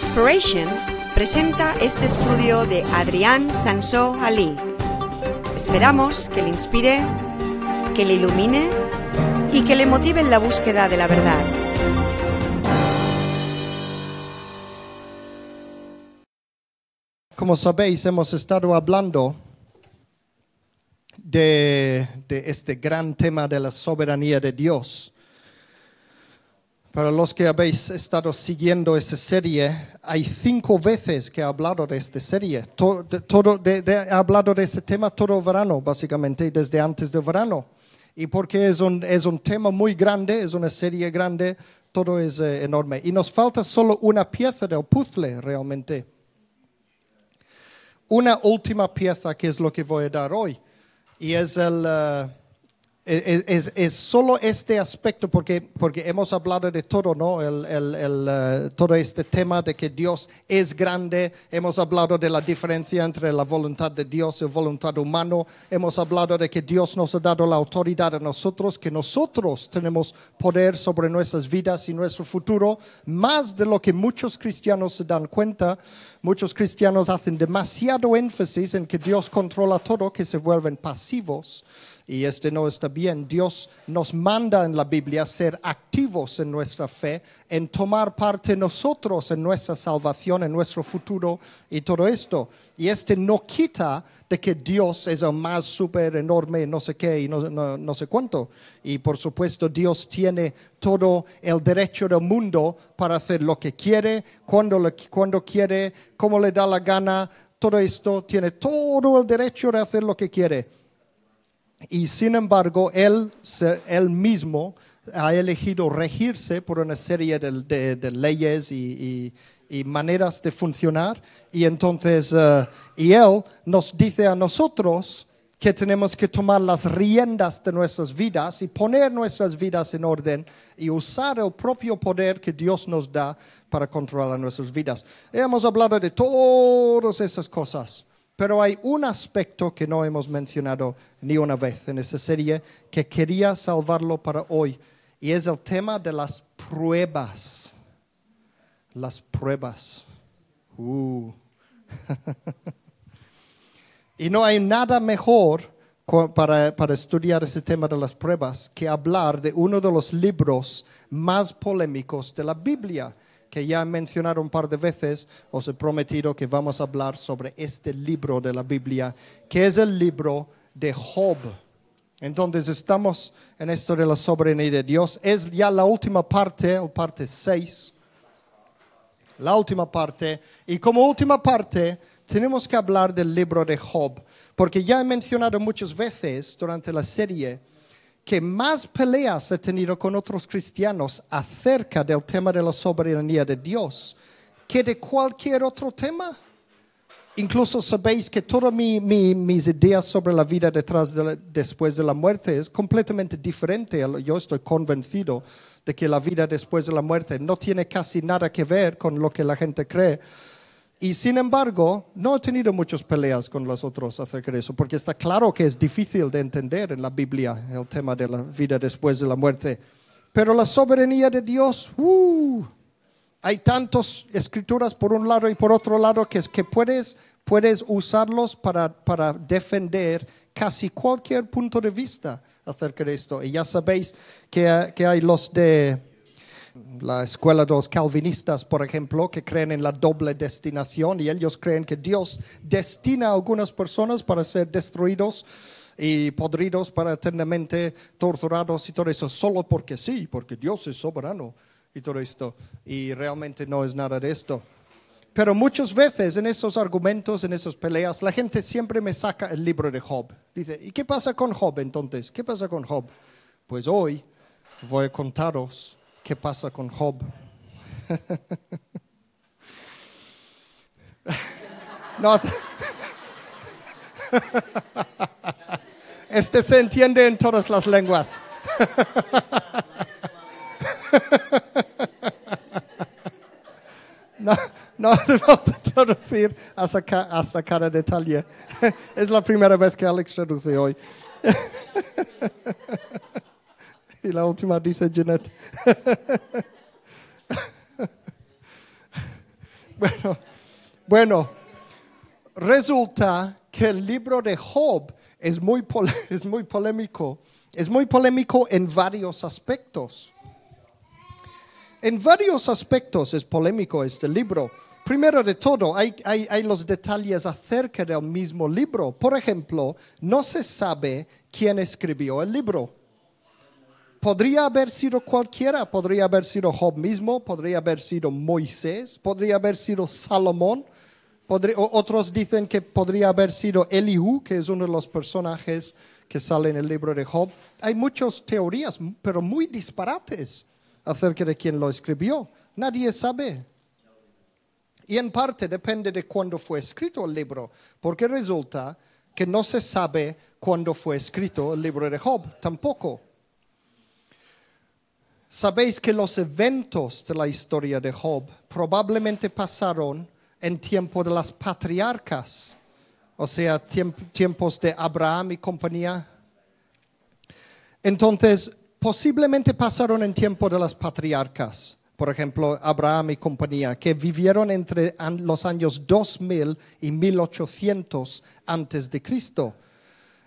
Inspiration presenta este estudio de Adrián Sansó Ali. Esperamos que le inspire, que le ilumine y que le motive en la búsqueda de la verdad. Como sabéis, hemos estado hablando de, de este gran tema de la soberanía de Dios. Para los que habéis estado siguiendo esta serie, hay cinco veces que he hablado de esta serie. To- de- todo, de- de- he hablado de este tema todo verano, básicamente, desde antes del verano. Y porque es un, es un tema muy grande, es una serie grande, todo es eh, enorme. Y nos falta solo una pieza del puzzle, realmente. Una última pieza que es lo que voy a dar hoy. Y es el... eh, es, es- es solo este aspecto, porque, porque hemos hablado de todo, ¿no? El, el- el, eh, todo este tema de que Dios es grande, hemos hablado de la diferencia entre la voluntad de Dios y la voluntad humana, hemos hablado de que Dios nos ha dado la autoridad a nosotros, que nosotros tenemos poder sobre nuestras vidas y nuestro futuro, más de lo que muchos cristianos se dan cuenta. Muchos cristianos hacen demasiado énfasis en que Dios controla todo, que se vuelven pasivos. Y este no está bien. Dios nos manda en la Biblia ser activos en nuestra fe, en tomar parte nosotros en nuestra salvación, en nuestro futuro y todo esto. Y este no quita de que Dios es el más súper enorme, no sé qué y no, no- no sé cuánto. Y por supuesto Dios tiene todo el derecho del mundo para hacer lo que quiere, cuando, le- cuando quiere, como le da la gana. Todo esto tiene todo el derecho de hacer lo que quiere. Y sin embargo, él, él mismo ha elegido regirse por una serie de, leyes y maneras de funcionar. Y entonces, eh, y él nos dice a nosotros que tenemos que tomar las riendas de nuestras vidas y poner nuestras vidas en orden y usar el propio poder que Dios nos da para controlar nuestras vidas. Hemos hablado de todas esas cosas. Pero hay un aspecto que no hemos mencionado ni una vez en esta serie que quería salvarlo para hoy y es el tema de las pruebas. Las pruebas. Uh. y no hay nada mejor para, para estudiar ese tema de las pruebas que hablar de uno de los libros más polémicos de la Biblia que ya he mencionado un par de veces, os he prometido que vamos a hablar sobre este libro de la Biblia, que es el libro de Job. Entonces estamos en esto de la soberanía de Dios. Es ya la última parte, o parte 6, la última parte. Y como última parte, tenemos que hablar del libro de Job, porque ya he mencionado muchas veces durante la serie que más peleas he tenido con otros cristianos acerca del tema de la soberanía de Dios que de cualquier otro tema. Incluso sabéis que todas mi- mi- mis ideas sobre la vida detrás de después de la muerte es completamente diferente. Yo estoy convencido de que la vida después de la muerte no tiene casi nada que ver con lo que la gente cree. Y sin embargo, no he tenido muchas peleas con los otros acerca de eso, porque está claro que es difícil de entender en la Biblia el tema de la vida después de la muerte. Pero la soberanía de Dios, ¡uh! hay tantas escrituras por un lado y por otro lado que, que puedes, puedes usarlos para, para defender casi cualquier punto de vista acerca de esto. Y ya sabéis que, que hay los de la escuela de los calvinistas, por ejemplo, que creen en la doble destinación y ellos creen que Dios destina a algunas personas para ser destruidos y podridos para eternamente torturados y todo eso, solo porque sí, porque Dios es soberano y todo esto. Y realmente no es nada de esto. Pero muchas veces en esos argumentos, en esas peleas, la gente siempre me saca el libro de Job. Dice, ¿y qué pasa con Job entonces? ¿Qué pasa con Job? Pues hoy voy a contaros qué pasa con Job. no, este se entiende en todas las lenguas. No, no hace falta traducir hasta, ca- hasta cada detalle. Es la primera vez que Alex traduce hoy. Y la última dice Jeanette. Bueno, resulta que el libro de Job es muy, es muy polémico. Es muy polémico en varios aspectos. En varios aspectos es polémico este libro. Primero de todo, hay- hay los detalles acerca del mismo libro. Por ejemplo, no se sabe quién escribió el libro. Podría haber sido cualquiera, podría haber sido Job mismo, podría haber sido Moisés, podría haber sido Salomón. podría- otros dicen que podría haber sido Elihu, que es uno de los personajes que sale en el libro de Job. Hay muchas teorías, pero muy disparates acerca de quién lo escribió. Nadie sabe. Y en parte depende de cuándo fue escrito el libro, porque resulta que no se sabe cuándo fue escrito el libro de Job, tampoco. Sabéis que los eventos de la historia de Job probablemente pasaron en tiempo de las patriarcas, o sea, tiemp- tiempos de Abraham y compañía. Entonces, posiblemente pasaron en tiempo de las patriarcas, por ejemplo, Abraham y compañía, que vivieron entre los años 2000 y 1800 antes de Cristo.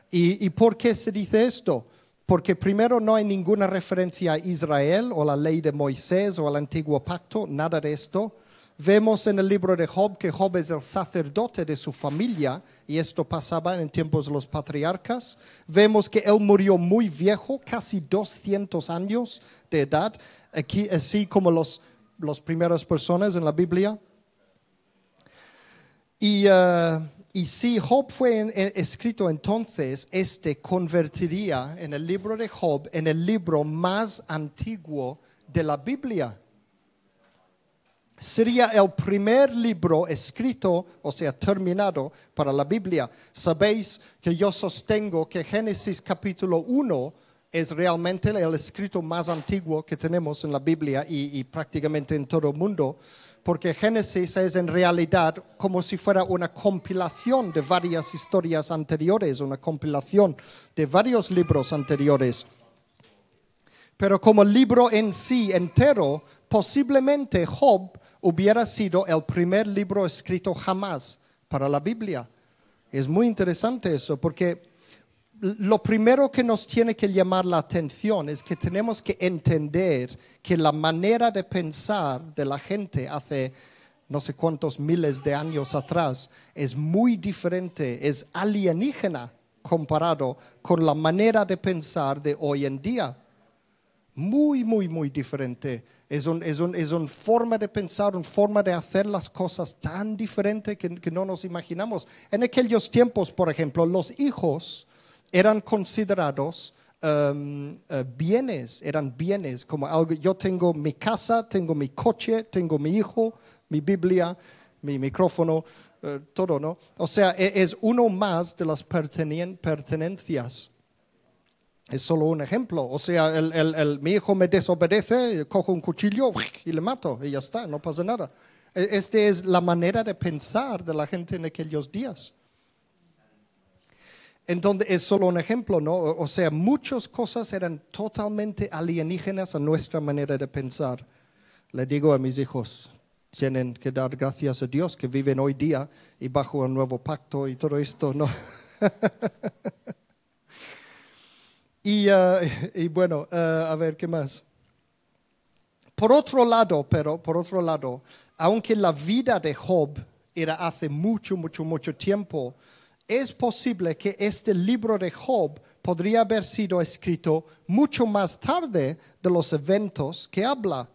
¿Y, ¿Y por qué se dice esto? Porque primero no hay ninguna referencia a Israel o la ley de Moisés o al antiguo pacto, nada de esto. Vemos en el libro de Job que Job es el sacerdote de su familia y esto pasaba en tiempos de los patriarcas. Vemos que él murió muy viejo, casi 200 años de edad, así como los, las primeras personas en la Biblia. Y, eh, y si Job fue escrito entonces, este convertiría en el libro de Job en el libro más antiguo de la Biblia. Sería el primer libro escrito, o sea, terminado para la Biblia. Sabéis que yo sostengo que Génesis capítulo 1 es realmente el escrito más antiguo que tenemos en la Biblia y prácticamente en todo el mundo, porque Génesis es en realidad como si fuera una compilación de varias historias anteriores, una compilación de varios libros anteriores. Pero como libro en sí entero, posiblemente Job hubiera sido el primer libro escrito jamás para la Biblia. Es muy interesante eso, porque lo primero que nos tiene que llamar la atención es que tenemos que entender que la manera de pensar de la gente hace no sé cuántos miles de años atrás es muy diferente, es alienígena comparado con la manera de pensar de hoy en día muy, muy, muy diferente. Es una es un, es un forma de pensar, una forma de hacer las cosas tan diferente que, que no nos imaginamos. En aquellos tiempos, por ejemplo, los hijos eran considerados um, eh, bienes, eran bienes, como algo, yo tengo mi casa, tengo mi coche, tengo mi hijo, mi Biblia, mi micrófono, eh, todo, ¿no? O sea, e- es uno más de las pertenencias. Es solo un ejemplo. O sea, el- mi hijo me desobedece, cojo un cuchillo y le mato y ya está, no pasa nada. E- Esta es la manera de pensar de la gente en aquellos días. Entonces es solo un ejemplo, ¿no? O sea, muchas cosas eran totalmente alienígenas a nuestra manera de pensar. Le digo a mis hijos, tienen que dar gracias a Dios que viven hoy día y bajo el nuevo pacto y todo esto, ¿no? Y, eh, y bueno, eh, a ver, ¿qué más? Por otro lado, pero, por otro lado, aunque la vida de Job era hace mucho, mucho, mucho tiempo, es posible que este libro de Job podría haber sido escrito mucho más tarde de los eventos que habla.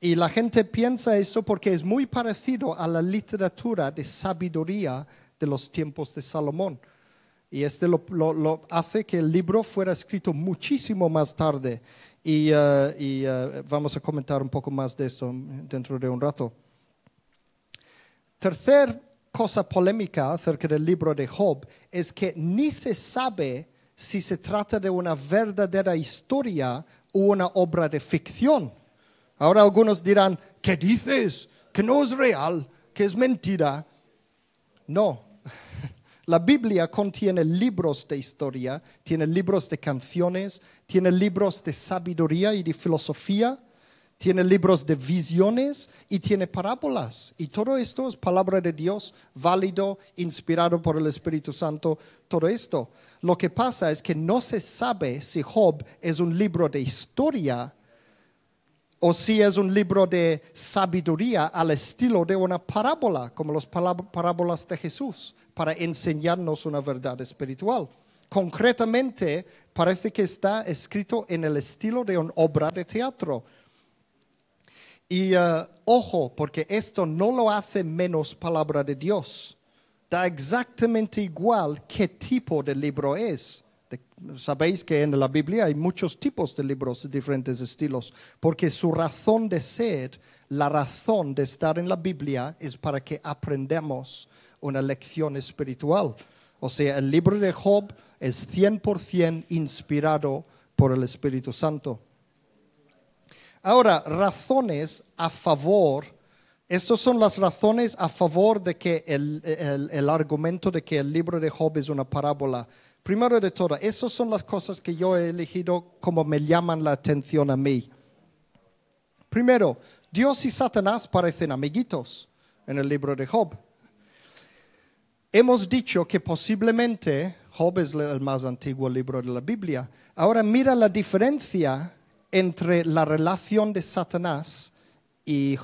Y la gente piensa eso porque es muy parecido a la literatura de sabiduría de los tiempos de Salomón. Y este lo, hace que el libro fuera escrito muchísimo más tarde. Y, eh, eh, vamos a comentar un poco más de esto dentro de un rato. Tercer cosa polémica acerca del libro de Job es que ni se sabe si se trata de una verdadera historia o una obra de ficción. Ahora algunos dirán, ¿qué dices? Que no es real, que es mentira. No, la Biblia contiene libros de historia, tiene libros de canciones, tiene libros de sabiduría y de filosofía, tiene libros de visiones y tiene parábolas. Y todo esto es palabra de Dios, válido, inspirado por el Espíritu Santo, todo esto. Lo que pasa es que no se sabe si Job es un libro de historia o si es un libro de sabiduría al estilo de una parábola, como las parábolas de Jesús, para enseñarnos una verdad espiritual. Concretamente, parece que está escrito en el estilo de una obra de teatro. Y uh, ojo, porque esto no lo hace menos palabra de Dios. Da exactamente igual qué tipo de libro es. Sabéis que en la Biblia hay muchos tipos de libros de diferentes estilos, porque su razón de ser, la razón de estar en la Biblia es para que aprendamos una lección espiritual. O sea, el libro de Job es 100% inspirado por el Espíritu Santo. Ahora, razones a favor, estas son las razones a favor de que el, el argumento de que el libro de Job es una parábola Primero de todo, esas son las cosas que yo he elegido como me llaman la atención a mí. Primero, Dios y Satanás parecen amiguitos en el libro de Job. Hemos dicho que posiblemente Job es el más antiguo libro de la Biblia. Ahora mira la diferencia entre la relación de Satanás y,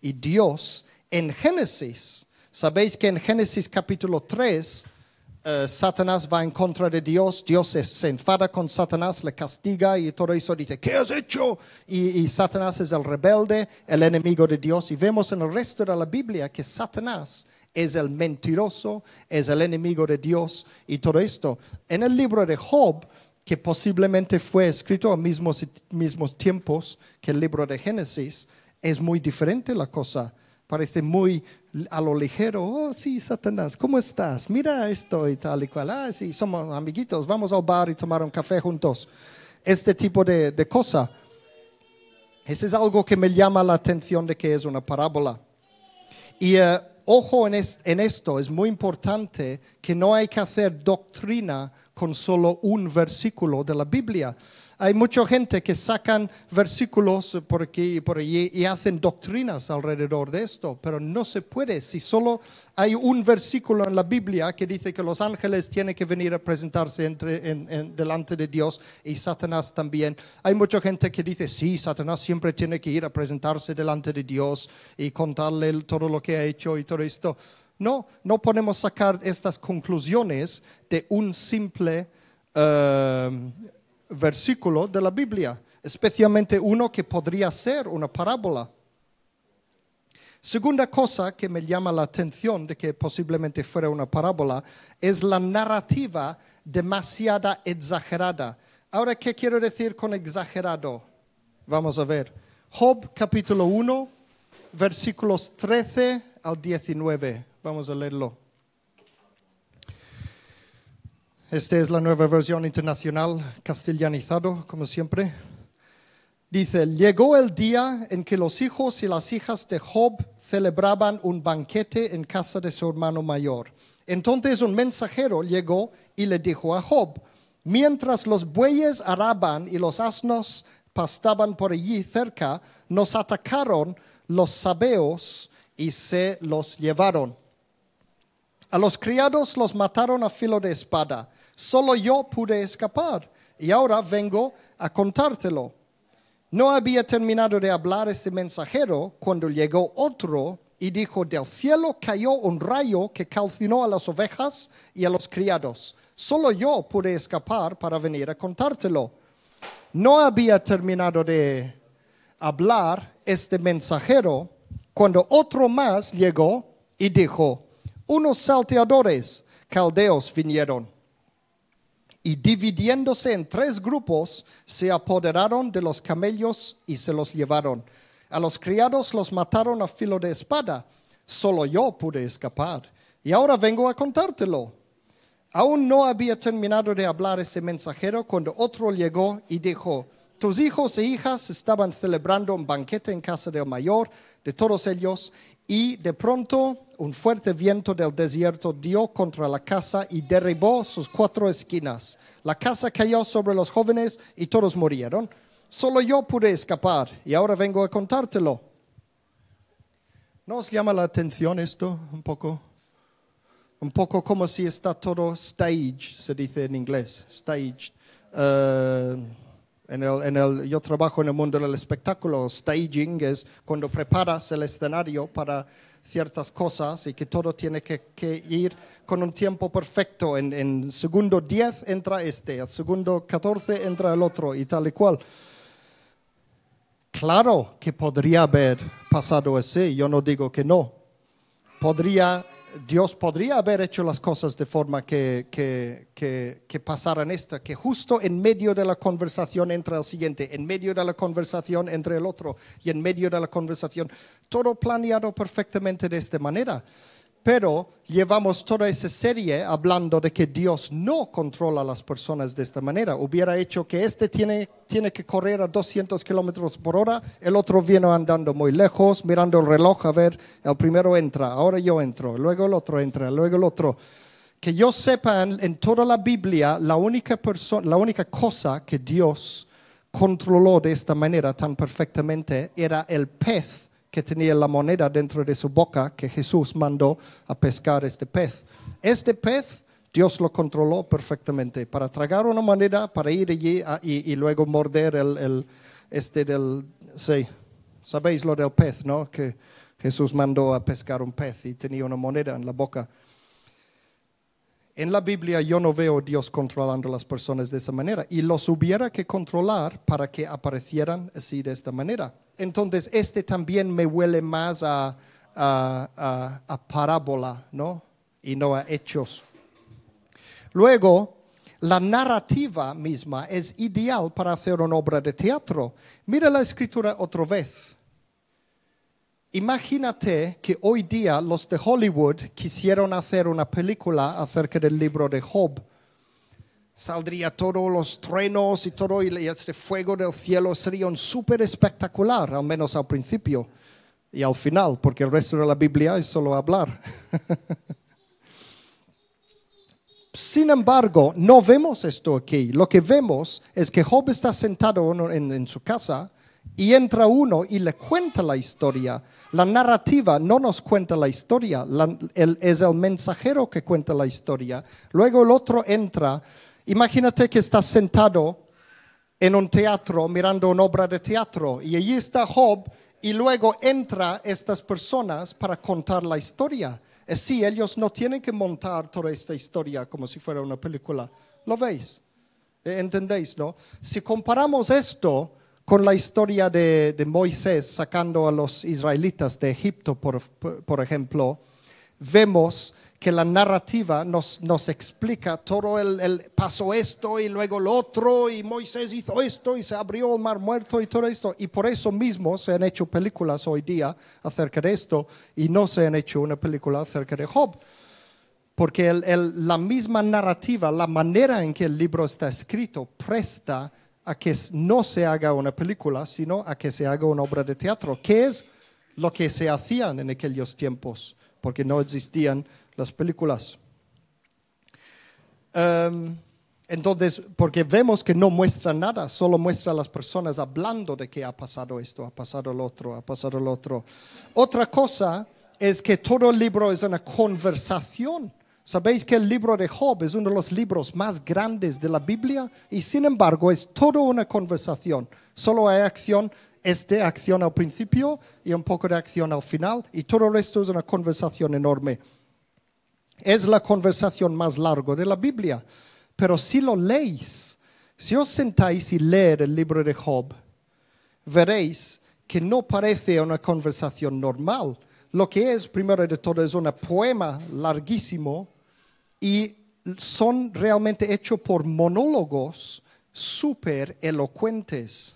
Dios en Génesis. Sabéis que en Génesis capítulo 3 eh, Satanás va en contra de Dios, Dios se, enfada con Satanás, le castiga y todo eso dice, ¿qué has hecho? Y, Satanás es el rebelde, el enemigo de Dios. Y vemos en el resto de la Biblia que Satanás es el mentiroso, es el enemigo de Dios y todo esto. En el libro de Job, que posiblemente fue escrito a mismos, mismos tiempos que el libro de Génesis, es muy diferente la cosa parece muy a lo ligero. Oh, sí, Satanás, ¿cómo estás? Mira esto y tal y cual. Ah, sí, somos amiguitos, vamos al bar y tomar un café juntos. Este tipo de, de cosa. Ese es algo que me llama la atención de que es una parábola. Y eh, ojo en, en esto, es muy importante que no hay que hacer doctrina con solo un versículo de la Biblia hay mucha gente que sacan versículos por aquí y por allí y hacen doctrinas alrededor de esto, pero no se puede. Si solo hay un versículo en la Biblia que dice que los ángeles tienen que venir a presentarse entre, delante de Dios y Satanás también. Hay mucha gente que dice, sí, Satanás siempre tiene que ir a presentarse delante de Dios y contarle todo lo que ha hecho y todo esto. No, no podemos sacar estas conclusiones de un simple... Uh, versículo de la Biblia, especialmente uno que podría ser una parábola. Segunda cosa que me llama la atención de que posiblemente fuera una parábola es la narrativa demasiada exagerada. Ahora, ¿qué quiero decir con exagerado? Vamos a ver. Job capítulo 1, versículos 13 al 19. Vamos a leerlo. Esta es la nueva versión internacional castellanizado, como siempre. Dice, llegó el día en que los hijos y las hijas de Job celebraban un banquete en casa de su hermano mayor. Entonces un mensajero llegó y le dijo a Job, mientras los bueyes araban y los asnos pastaban por allí cerca, nos atacaron los sabeos y se los llevaron. A los criados los mataron a filo de espada Solo yo pude escapar y ahora vengo a contártelo. No había terminado de hablar este mensajero cuando llegó otro y dijo, del cielo cayó un rayo que calcinó a las ovejas y a los criados. Solo yo pude escapar para venir a contártelo. No había terminado de hablar este mensajero cuando otro más llegó y dijo, unos salteadores caldeos vinieron y dividiéndose en tres grupos, se apoderaron de los camellos y se los llevaron. A los criados los mataron a filo de espada. Solo yo pude escapar. Y ahora vengo a contártelo. Aún no había terminado de hablar ese mensajero cuando otro llegó y dijo, tus hijos e hijas estaban celebrando un banquete en casa del mayor de todos ellos y de pronto un fuerte viento del desierto dio contra la casa y derribó sus cuatro esquinas. La casa cayó sobre los jóvenes y todos murieron. Solo yo pude escapar y ahora vengo a contártelo. ¿No os llama la atención esto un poco? Un poco como si está todo stage, se dice en inglés, stage. Eh, en el, en el, yo trabajo en el mundo del espectáculo. Staging es cuando preparas el escenario para ciertas cosas y que todo tiene que, que ir con un tiempo perfecto. En, en segundo 10 entra este, el segundo 14 entra el otro y tal y cual. Claro que podría haber pasado así, yo no digo que no. Podría, Dios podría haber hecho las cosas de forma que, que, que, que pasaran esta, que justo en medio de la conversación entre el siguiente, en medio de la conversación entre el otro y en medio de la conversación, todo planeado perfectamente de esta manera. Pero llevamos toda esa serie hablando de que Dios no controla a las personas de esta manera. Hubiera hecho que este tiene, tiene que correr a 200 kilómetros por hora, el otro viene andando muy lejos, mirando el reloj, a ver, el primero entra, ahora yo entro, luego el otro entra, luego el otro. Que yo sepa en toda la Biblia, la única, persona, la única cosa que Dios controló de esta manera tan perfectamente era el pez que tenía la moneda dentro de su boca que Jesús mandó a pescar este pez. Este pez Dios lo controló perfectamente para tragar una moneda, para ir allí y, luego morder el, este del, sí, sabéis lo del pez, ¿no? Que Jesús mandó a pescar un pez y tenía una moneda en la boca. En la Biblia yo no veo Dios controlando a las personas de esa manera y los hubiera que controlar para que aparecieran así de esta manera. Entonces, este también me huele más a, a, a, parábola, ¿no? Y no a hechos. Luego, la narrativa misma es ideal para hacer una obra de teatro. Mira la escritura otra vez. Imagínate que hoy día los de Hollywood quisieron hacer una película acerca del libro de Job. Saldría todos los truenos y todo, y este fuego del cielo sería un súper espectacular, al menos al principio y al final, porque el resto de la Biblia es solo hablar. Sin embargo, no vemos esto aquí. Lo que vemos es que Job está sentado en, su casa y entra uno y le cuenta la historia. La narrativa no nos cuenta la historia, la, es el mensajero que cuenta la historia. Luego el otro entra. Imagínate que estás sentado en un teatro mirando una obra de teatro y allí está Job y luego entra estas personas para contar la historia. Es sí, ellos no tienen que montar toda esta historia como si fuera una película. ¿Lo veis? ¿Entendéis, no? Si comparamos esto con la historia de, Moisés sacando a los israelitas de Egipto, por ejemplo, vemos que la narrativa nos, nos explica todo el, el, pasó esto y luego lo otro y Moisés hizo esto y se abrió el mar muerto y todo esto. Y por eso mismo se han hecho películas hoy día acerca de esto y no se han hecho una película acerca de Job. Porque el, el, la misma narrativa, la manera en que el libro está escrito, presta a que no se haga una película, sino a que se haga una obra de teatro, que es lo que se hacían en aquellos tiempos, porque no existían las películas. Um, entonces, porque vemos que no muestra nada, solo muestra a las personas hablando de que ha pasado esto, ha pasado lo otro, ha pasado lo otro. Otra cosa es que todo el libro es una conversación. Sabéis que el libro de Job es uno de los libros más grandes de la Biblia y sin embargo es toda una conversación. Solo hay acción, es de acción al principio y un poco de acción al final y todo el resto es una conversación enorme. Es la conversación más larga de la Biblia. Pero si lo leéis, si os sentáis y leer el libro de Job, veréis que no parece una conversación normal. Lo que es, primero de todo, es un poema larguísimo y son realmente hechos por monólogos súper elocuentes.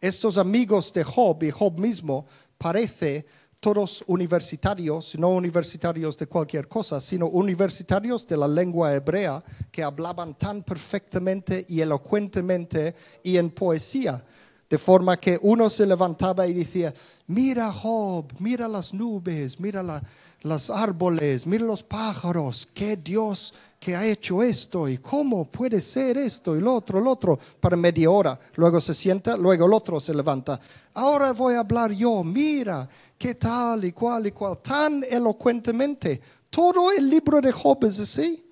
Estos amigos de Job y Job mismo parece todos universitarios, no universitarios de cualquier cosa, sino universitarios de la lengua hebrea que hablaban tan perfectamente y elocuentemente y en poesía. De forma que uno se levantaba y decía, mira Job, mira las nubes, mira los árboles, mira los pájaros, qué Dios, que ha hecho esto y cómo puede ser esto y lo otro, lo otro, para media hora. Luego se sienta, luego el otro se levanta. Ahora voy a hablar yo, mira, qué tal y cual y cual, tan elocuentemente. Todo el libro de Job es así.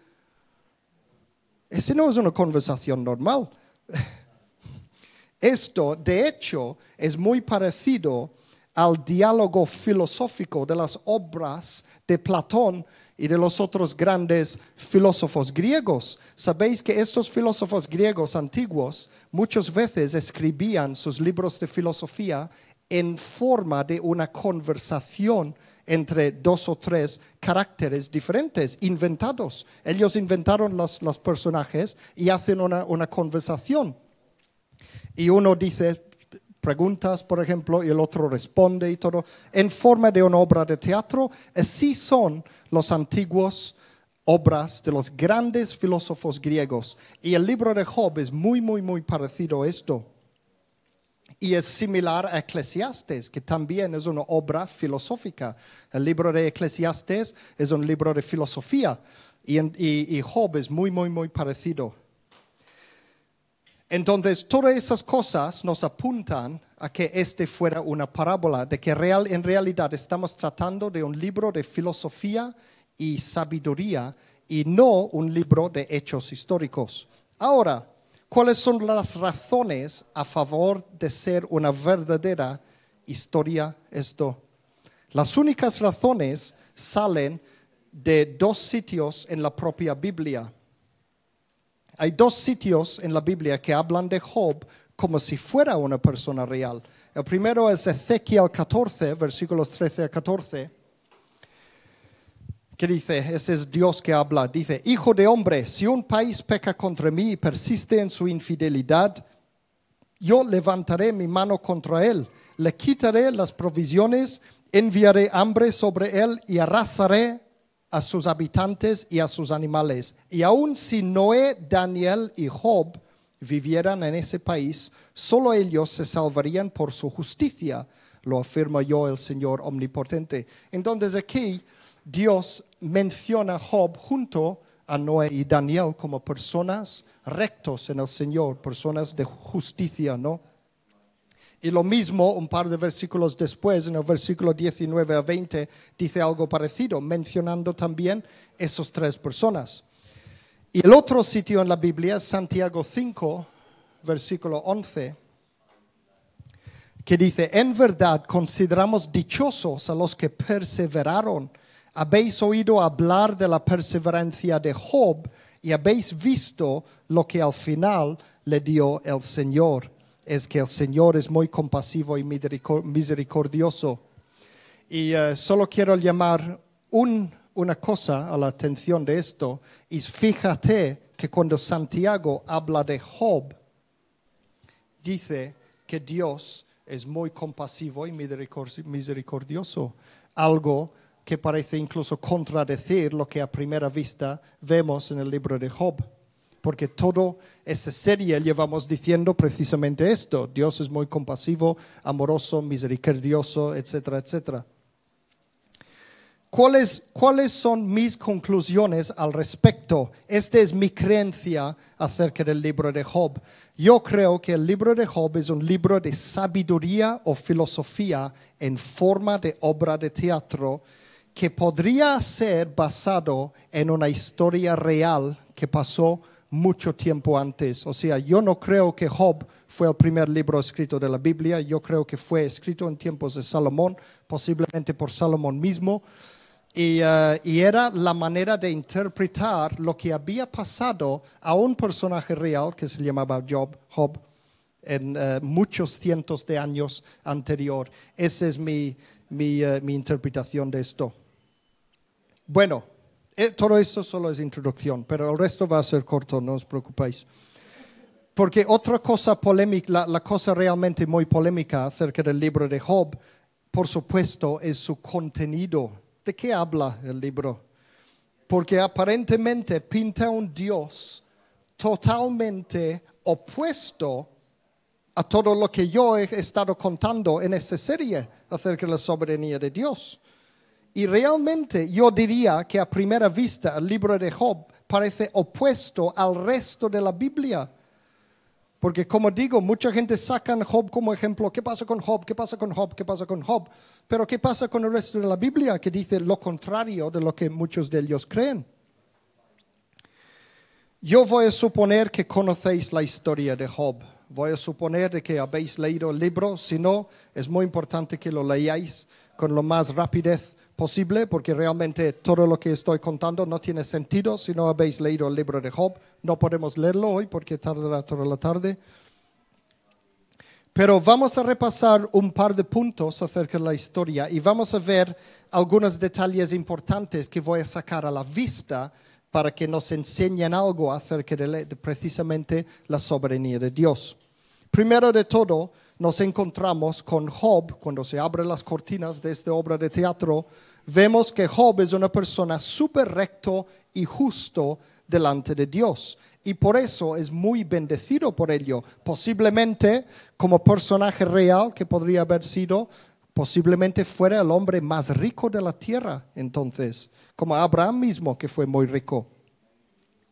Ese no es una conversación normal. Esto, de hecho, es muy parecido al diálogo filosófico de las obras de Platón y de los otros grandes filósofos griegos. Sabéis que estos filósofos griegos antiguos muchas veces escribían sus libros de filosofía en forma de una conversación entre dos o tres caracteres diferentes, inventados. Ellos inventaron los, personajes y hacen una, una conversación. Y uno dice preguntas, por ejemplo, y el otro responde y todo, en forma de una obra de teatro. Así son los antiguos obras de los grandes filósofos griegos. Y el libro de Job es muy, muy, muy parecido a esto. Y es similar a Eclesiastes, que también es una obra filosófica. El libro de Eclesiastes es un libro de filosofía y, Job es muy, muy, muy parecido. Entonces, todas esas cosas nos apuntan a que este fuera una parábola, de que real, en realidad estamos tratando de un libro de filosofía y sabiduría y no un libro de hechos históricos. Ahora, ¿Cuáles son las razones a favor de ser una verdadera historia esto? Las únicas razones salen de dos sitios en la propia Biblia. Hay dos sitios en la Biblia que hablan de Job como si fuera una persona real. El primero es Ezequiel 14, versículos 13 a 14 ¿Qué dice? Ese es Dios que habla. Dice, Hijo de hombre, si un país peca contra mí y persiste en su infidelidad, yo levantaré mi mano contra él, le quitaré las provisiones, enviaré hambre sobre él y arrasaré a sus habitantes y a sus animales. Y aun si Noé, Daniel y Job vivieran en ese país, solo ellos se salvarían por su justicia, lo afirma yo el Señor omnipotente. Entonces aquí Dios menciona a Job junto a Noé y Daniel como personas rectos en el Señor, personas de justicia, ¿no? Y lo mismo, un par de versículos después, en el versículo 19 a 20, dice algo parecido, mencionando también esas tres personas. Y el otro sitio en la Biblia es Santiago 5, versículo 11, que dice, en verdad consideramos dichosos a los que perseveraron habéis oído hablar de la perseverancia de Job y habéis visto lo que al final le dio el Señor. Es que el Señor es muy compasivo y misericordioso. Y eh, solo quiero llamar una cosa a la atención de esto. Y fíjate que cuando Santiago habla de Job, dice que Dios es muy compasivo y misericordioso. Algo que parece incluso contradecir lo que a primera vista vemos en el libro de Job. Porque toda esa serie llevamos diciendo precisamente esto. Dios es muy compasivo, amoroso, misericordioso, etcétera, etcétera. ¿Cuáles, ¿Cuáles son mis conclusiones al respecto? Esta es mi creencia acerca del libro de Job. Yo creo que el libro de Job es un libro de sabiduría o filosofía en forma de obra de teatro que podría ser basado en una historia real que pasó mucho tiempo antes. O sea, yo no creo que Job fue el primer libro escrito de la Biblia, yo creo que fue escrito en tiempos de Salomón, posiblemente por Salomón mismo, y, eh, era la manera de interpretar lo que había pasado a un personaje real que se llamaba Job, en eh, muchos cientos de años anterior. Esa es mi, mi, eh, mi interpretación de esto. Bueno, todo esto solo es introducción, pero el resto va a ser corto, no os preocupéis. Porque otra cosa polémica, la, cosa realmente muy polémica acerca del libro de Job, por supuesto, es su contenido. ¿De qué habla el libro? Porque aparentemente pinta un Dios totalmente opuesto a todo lo que yo he estado contando en esta serie acerca de la soberanía de Dios. Y realmente yo diría que a primera vista el libro de Job parece opuesto al resto de la Biblia. Porque como digo, mucha gente saca a Job como ejemplo. ¿Qué pasa con Job? ¿Qué pasa con Job? ¿Qué pasa con Job? Pero ¿qué pasa con el resto de la Biblia que dice lo contrario de lo que muchos de ellos creen? Yo voy a suponer que conocéis la historia de Job. Voy a suponer de que habéis leído el libro. Si no, es muy importante que lo leáis con lo más rapidez posible, porque realmente todo lo que estoy contando no tiene sentido si no habéis leído el libro de Job. No podemos leerlo hoy porque tardará toda la tarde. Pero vamos a repasar un par de puntos acerca de la historia y vamos a ver algunos detalles importantes que voy a sacar a la vista para que nos enseñen algo acerca de, precisamente la soberanía de Dios. Primero de todo, nos encontramos con Job, cuando se abren las cortinas de esta obra de teatro, vemos que Job es una persona súper recto y justo delante de Dios. Y por eso es muy bendecido por ello. Posiblemente como personaje real que podría haber sido, posiblemente fuera el hombre más rico de la tierra entonces, como Abraham mismo que fue muy rico.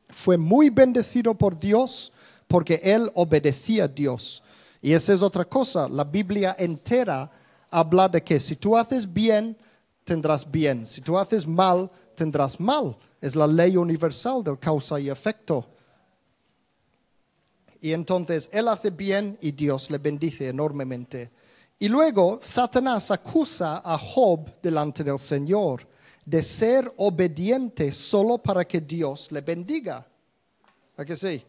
Fue muy bendecido por Dios porque él obedecía a Dios. Y esa es otra cosa. La Biblia entera habla de que si tú haces bien, tendrás bien. Si tú haces mal, tendrás mal. Es la ley universal del causa y efecto. Y entonces él hace bien y Dios le bendice enormemente. Y luego Satanás acusa a Job delante del Señor de ser obediente solo para que Dios le bendiga. ¿A que sí?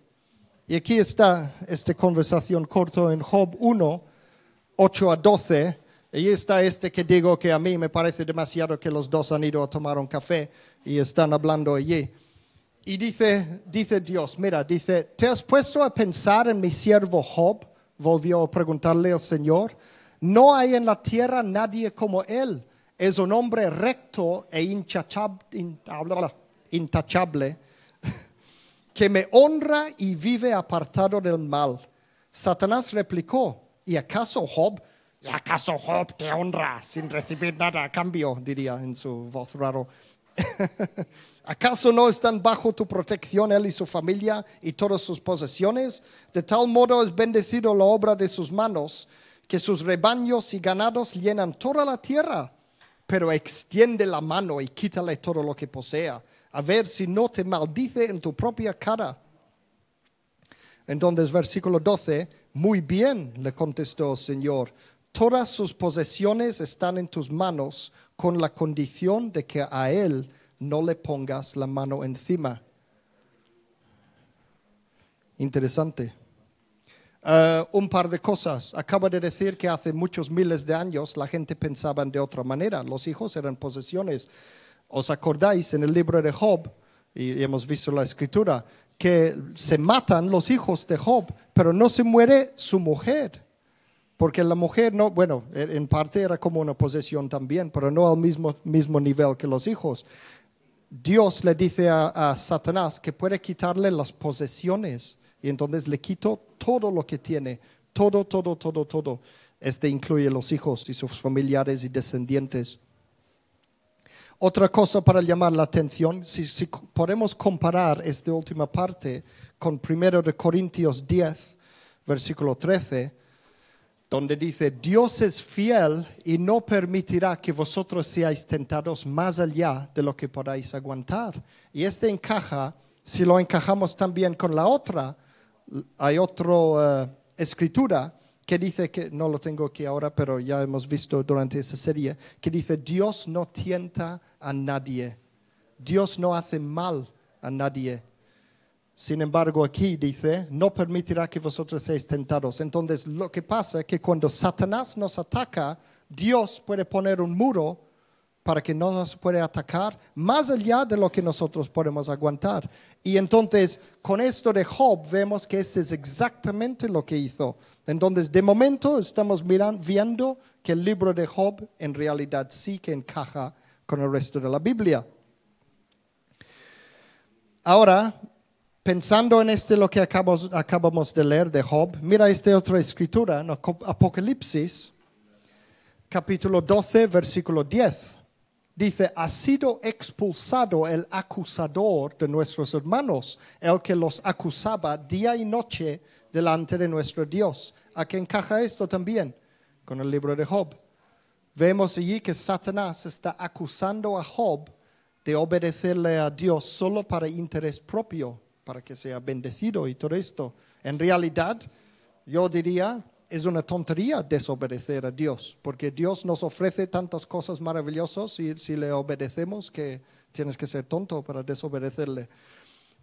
Y aquí está esta conversación corta en Job 1, 8 a 12. Y está este que digo que a mí me parece demasiado que los dos han ido a tomar un café y están hablando allí. Y dice, dice Dios, mira, dice, ¿te has puesto a pensar en mi siervo Job? Volvió a preguntarle al Señor. No hay en la tierra nadie como él. Es un hombre recto e intachable que me honra y vive apartado del mal. Satanás replicó, ¿y acaso Job? ¿Y acaso Job te honra sin recibir nada a cambio? diría en su voz raro. ¿Acaso no están bajo tu protección él y su familia y todas sus posesiones? De tal modo es bendecido la obra de sus manos, que sus rebaños y ganados llenan toda la tierra. Pero extiende la mano y quítale todo lo que posea a ver si no te maldice en tu propia cara. Entonces, versículo 12, muy bien, le contestó el Señor, todas sus posesiones están en tus manos con la condición de que a él no le pongas la mano encima. Interesante. Uh, un par de cosas. Acaba de decir que hace muchos miles de años la gente pensaba de otra manera. Los hijos eran posesiones. ¿Os acordáis en el libro de Job, y hemos visto la escritura, que se matan los hijos de Job, pero no se muere su mujer? Porque la mujer no, bueno, en parte era como una posesión también, pero no al mismo, mismo nivel que los hijos. Dios le dice a, a Satanás que puede quitarle las posesiones y entonces le quito todo lo que tiene, todo, todo, todo, todo. Este incluye los hijos y sus familiares y descendientes. Otra cosa para llamar la atención, si, podemos comparar esta última parte con 1 de Corintios 10, versículo 13, donde dice, Dios es fiel y no permitirá que vosotros seáis tentados más allá de lo que podáis aguantar. Y este encaja, si lo encajamos también con la otra, hay otra eh, escritura que dice que, no lo tengo aquí ahora, pero ya hemos visto durante esa serie, que dice, Dios no tienta a nadie, Dios no hace mal a nadie. Sin embargo, aquí dice, no permitirá que vosotros seáis tentados. Entonces, lo que pasa es que cuando Satanás nos ataca, Dios puede poner un muro para que no nos pueda atacar más allá de lo que nosotros podemos aguantar. Y entonces, con esto de Job, vemos que ese es exactamente lo que hizo. Entonces, de momento estamos mirando, viendo que el libro de Job en realidad sí que encaja con el resto de la Biblia. Ahora, pensando en este lo que acabamos, acabamos de leer de Job, mira esta otra escritura, en Apocalipsis, capítulo 12, versículo 10. Dice, ha sido expulsado el acusador de nuestros hermanos, el que los acusaba día y noche delante de nuestro Dios. ¿A qué encaja esto también? Con el libro de Job. Vemos allí que Satanás está acusando a Job de obedecerle a Dios solo para interés propio, para que sea bendecido y todo esto. En realidad, yo diría, es una tontería desobedecer a Dios, porque Dios nos ofrece tantas cosas maravillosas y si le obedecemos que tienes que ser tonto para desobedecerle.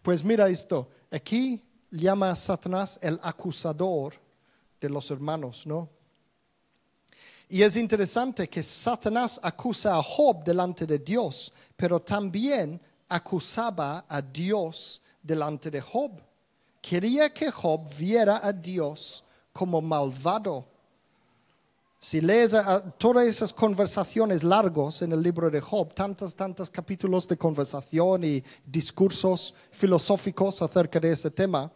Pues mira esto, aquí llama a Satanás el acusador de los hermanos, ¿no? Y es interesante que Satanás acusa a Job delante de Dios, pero también acusaba a Dios delante de Job. Quería que Job viera a Dios como malvado. Si lees todas esas conversaciones largos en el libro de Job, tantos, tantos capítulos de conversación y discursos filosóficos acerca de ese tema,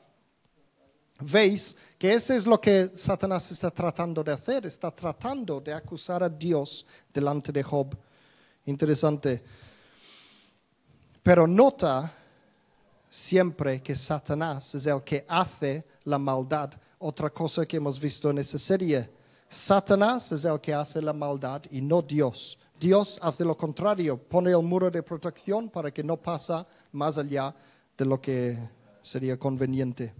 veis que eso es lo que Satanás está tratando de hacer, está tratando de acusar a Dios delante de Job. Interesante. Pero nota siempre que Satanás es el que hace la maldad. Otra cosa que hemos visto en esa serie. Satanás es el que hace la maldad y no Dios. Dios hace lo contrario, pone el muro de protección para que no pasa más allá de lo que sería conveniente.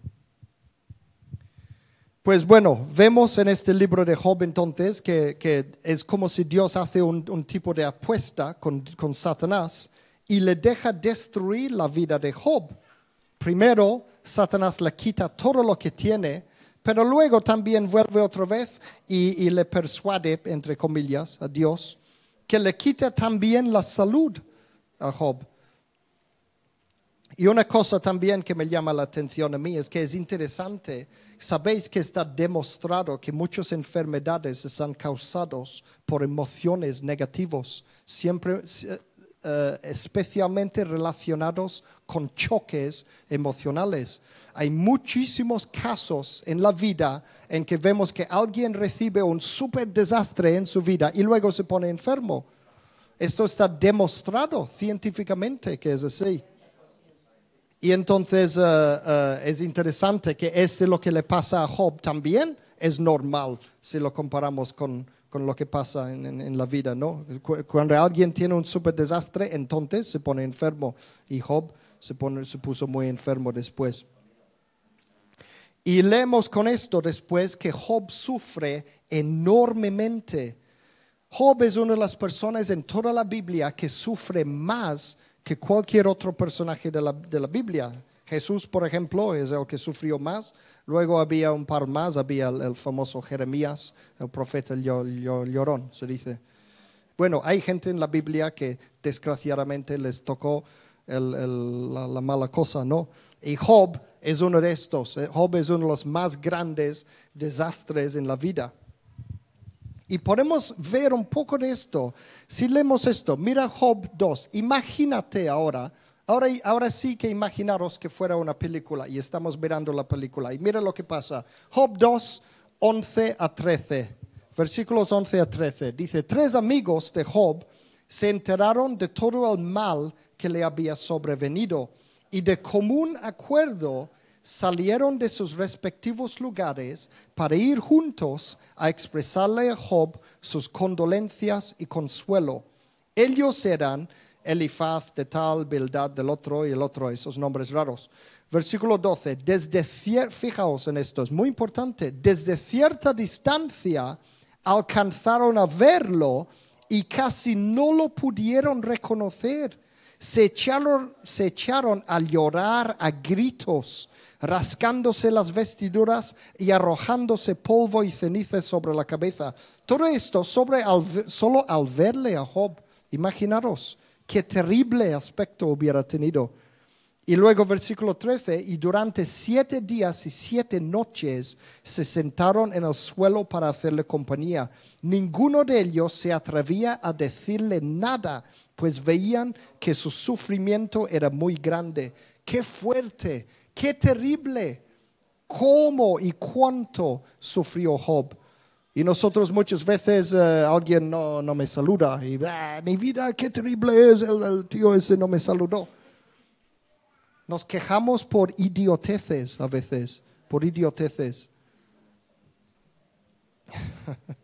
Pues bueno, vemos en este libro de Job entonces que, es como si Dios hace un, tipo de apuesta con, con, Satanás y le deja destruir la vida de Job. Primero, Satanás le quita todo lo que tiene, pero luego también vuelve otra vez y, le persuade, entre comillas, a Dios, que le quita también la salud a Job. Y una cosa también que me llama la atención a mí es que es interesante Sabéis que está demostrado que muchas enfermedades están causadas por emociones negativas, siempre eh, especialmente relacionados con choques emocionales. Hay muchísimos casos en la vida en que vemos que alguien recibe un super desastre en su vida y luego se pone enfermo. Esto está demostrado científicamente que es así. Y entonces eh, eh, es interesante que este lo que le pasa a Job también es normal si lo comparamos con, lo que pasa en, la vida, ¿no? Cuando alguien tiene un super desastre, entonces se pone enfermo y Job se, pone, se puso muy enfermo después. Y leemos con esto después que Job sufre enormemente. Job es una de las personas en toda la Biblia que sufre más que cualquier otro personaje de la, de la Biblia. Jesús, por ejemplo, es el que sufrió más. Luego había un par más, había el, famoso Jeremías, el profeta llorón, se dice. Bueno, hay gente en la Biblia que desgraciadamente les tocó la, la, mala cosa, ¿no? Y Job es uno de estos. Job es uno de los más grandes desastres en la vida. Y podemos ver un poco de esto. Si leemos esto, mira Job 2, imagínate ahora, ahora, ahora sí que imaginaros que fuera una película y estamos mirando la película. Y mira lo que pasa. Job 2, 11 a 13, versículos 11 a 13. Dice, tres amigos de Job se enteraron de todo el mal que le había sobrevenido y de común acuerdo salieron de sus respectivos lugares para ir juntos a expresarle a Job sus condolencias y consuelo. Ellos eran Elifaz de tal, Bildad del otro y el otro, esos nombres raros. Versículo 12, desde fijaos en esto, es muy importante, desde cierta distancia alcanzaron a verlo y casi no lo pudieron reconocer. Se echaron, se echaron a llorar a gritos rascándose las vestiduras y arrojándose polvo y ceniza sobre la cabeza. Todo esto sobre solo al verle a Job. Imaginaros qué terrible aspecto hubiera tenido. Y luego versículo 13, y durante siete días y siete noches se sentaron en el suelo para hacerle compañía. Ninguno de ellos se atrevía a decirle nada, pues veían que su sufrimiento era muy grande. Qué fuerte Qué terrible cómo y cuánto sufrió Job. Y nosotros muchas veces eh, alguien no, no me saluda y "Ah, mi vida, qué terrible es, el, el tío ese no me saludó. Nos quejamos por idioteces a veces, por idioteces.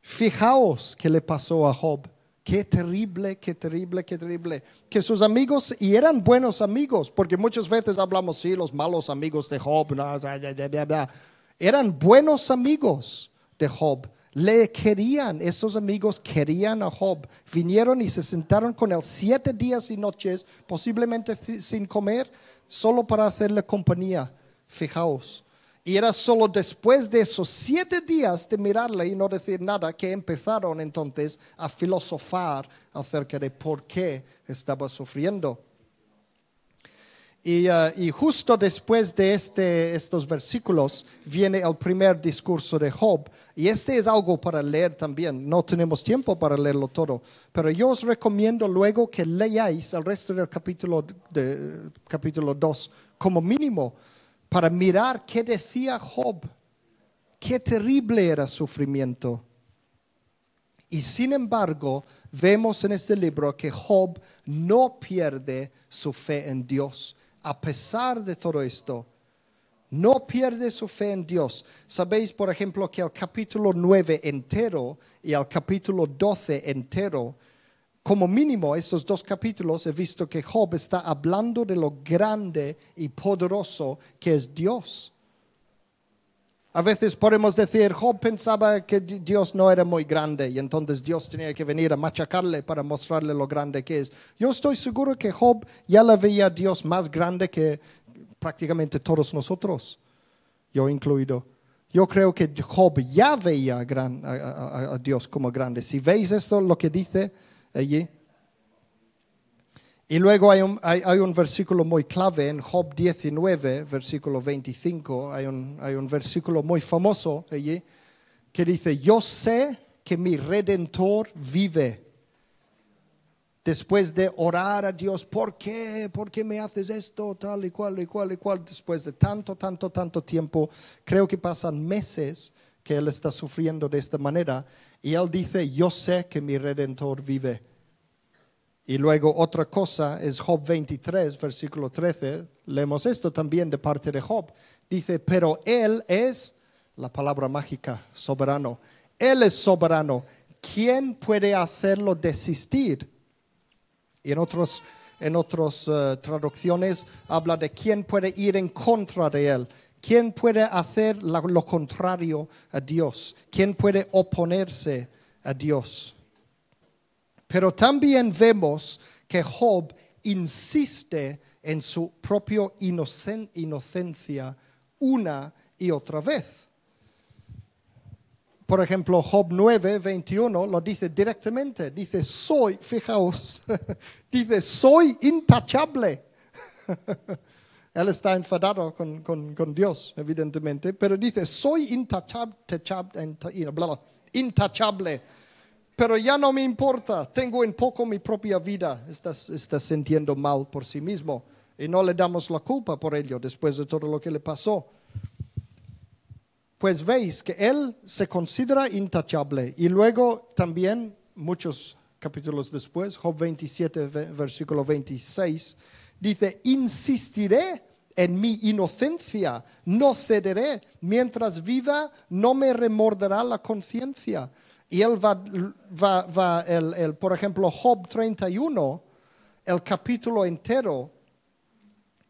Fijaos qué le pasó a Job. Qué terrible, qué terrible, qué terrible. Que sus amigos, y eran buenos amigos, porque muchas veces hablamos, sí, los malos amigos de Job, bla, bla, bla. Eran buenos amigos de Job. Le querían, esos amigos querían a Job. Vinieron y se sentaron con él siete días y noches, posiblemente sin comer, solo para hacerle compañía. Fijaos. Y era solo después de esos siete días de mirarle y no decir nada que empezaron entonces a filosofar acerca de por qué estaba sufriendo. Y, uh, y justo después de este, estos versículos viene el primer discurso de Job. Y este es algo para leer también. No tenemos tiempo para leerlo todo. Pero yo os recomiendo luego que leáis el resto del capítulo, de, capítulo 2 como mínimo para mirar qué decía Job. Qué terrible era su sufrimiento. Y sin embargo, vemos en este libro que Job no pierde su fe en Dios. A pesar de todo esto, no pierde su fe en Dios. Sabéis, por ejemplo, que el capítulo 9 entero y el capítulo 12 entero, como mínimo estos dos capítulos, he visto que Job está hablando de lo grande y poderoso que es Dios. A veces podemos decir, Job pensaba que di- Dios no era muy grande y entonces Dios tenía que venir a machacarle para mostrarle lo grande que es. Yo estoy seguro que Job ya le veía a Dios más grande que prácticamente todos nosotros, yo incluido. Yo creo que Job ya veía gran- a, a- a Dios como grande. Si veis esto, lo que dice allí. Y luego hay un, hay, hay un versículo muy clave en Job 19, versículo 25. Hay un, hay un versículo muy famoso allí que dice, yo sé que mi redentor vive. Después de orar a Dios, ¿por qué? ¿Por qué me haces esto? Tal y cual y cual y cual. Después de tanto, tanto, tanto tiempo, creo que pasan meses que él está sufriendo de esta manera. Y él dice, yo sé que mi redentor vive. Y luego otra cosa es Job 23, versículo 13. Leemos esto también de parte de Job. Dice, pero Él es, la palabra mágica, soberano. Él es soberano. ¿Quién puede hacerlo desistir? Y en otras en otras eh, traducciones habla de quién puede ir en contra de Él. ¿Quién puede hacer lo contrario a Dios? ¿Quién puede oponerse a Dios? Pero también vemos que Job insiste en su propia inocen- inocencia una y otra vez. Por ejemplo, Job 9, 21 lo dice directamente. Dice, soy, fijaos, dice, soy intachable. Él está enfadado con, con- con Dios, evidentemente, pero dice, soy intachab- tachab- enta- y bla, bla, intachable. Pero ya no me importa, tengo en poco mi propia vida. Estás, está sintiendo mal por sí mismo y no le damos la culpa por ello después de todo lo que le pasó. Pues veis que él se considera intachable y luego también muchos capítulos después, Job 27, ve- versículo 26, dice, insistiré en mi inocencia, no cederé, mientras viva no me remorderá la conciencia. Y él va, va, va el, el, por ejemplo, Job 31, el capítulo entero,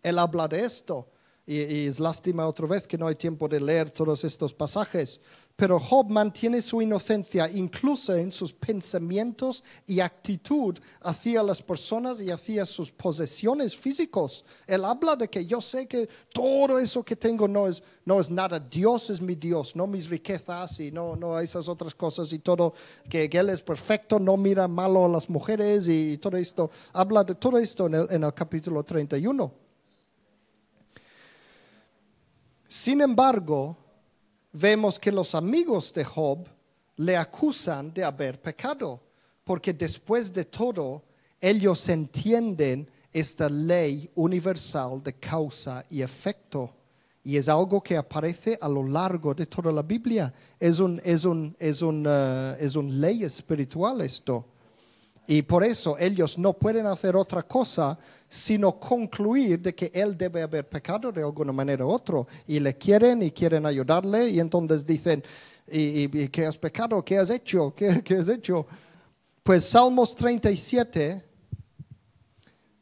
él habla de esto. Y, y es lástima otra vez que no hay tiempo de leer todos estos pasajes. Pero Job mantiene su inocencia incluso en sus pensamientos y actitud hacia las personas y hacia sus posesiones físicos. Él habla de que yo sé que todo eso que tengo no es, no es nada. Dios es mi Dios, no mis riquezas y no, no esas otras cosas y todo. Que, que Él es perfecto, no mira malo a las mujeres y todo esto. Habla de todo esto en el, en el capítulo 31. Sin embargo, vemos que los amigos de Job le acusan de haber pecado, porque después de todo, ellos entienden esta ley universal de causa y efecto. Y es algo que aparece a lo largo de toda la Biblia. Es un, es un, es un, eh, es un ley espiritual esto. Y por eso ellos no pueden hacer otra cosa sino concluir de que él debe haber pecado de alguna manera u otra. Y le quieren y quieren ayudarle y entonces dicen, ¿y, qué has pecado? ¿Qué has hecho? ¿Qué, ¿Qué has hecho? Pues Salmos 37,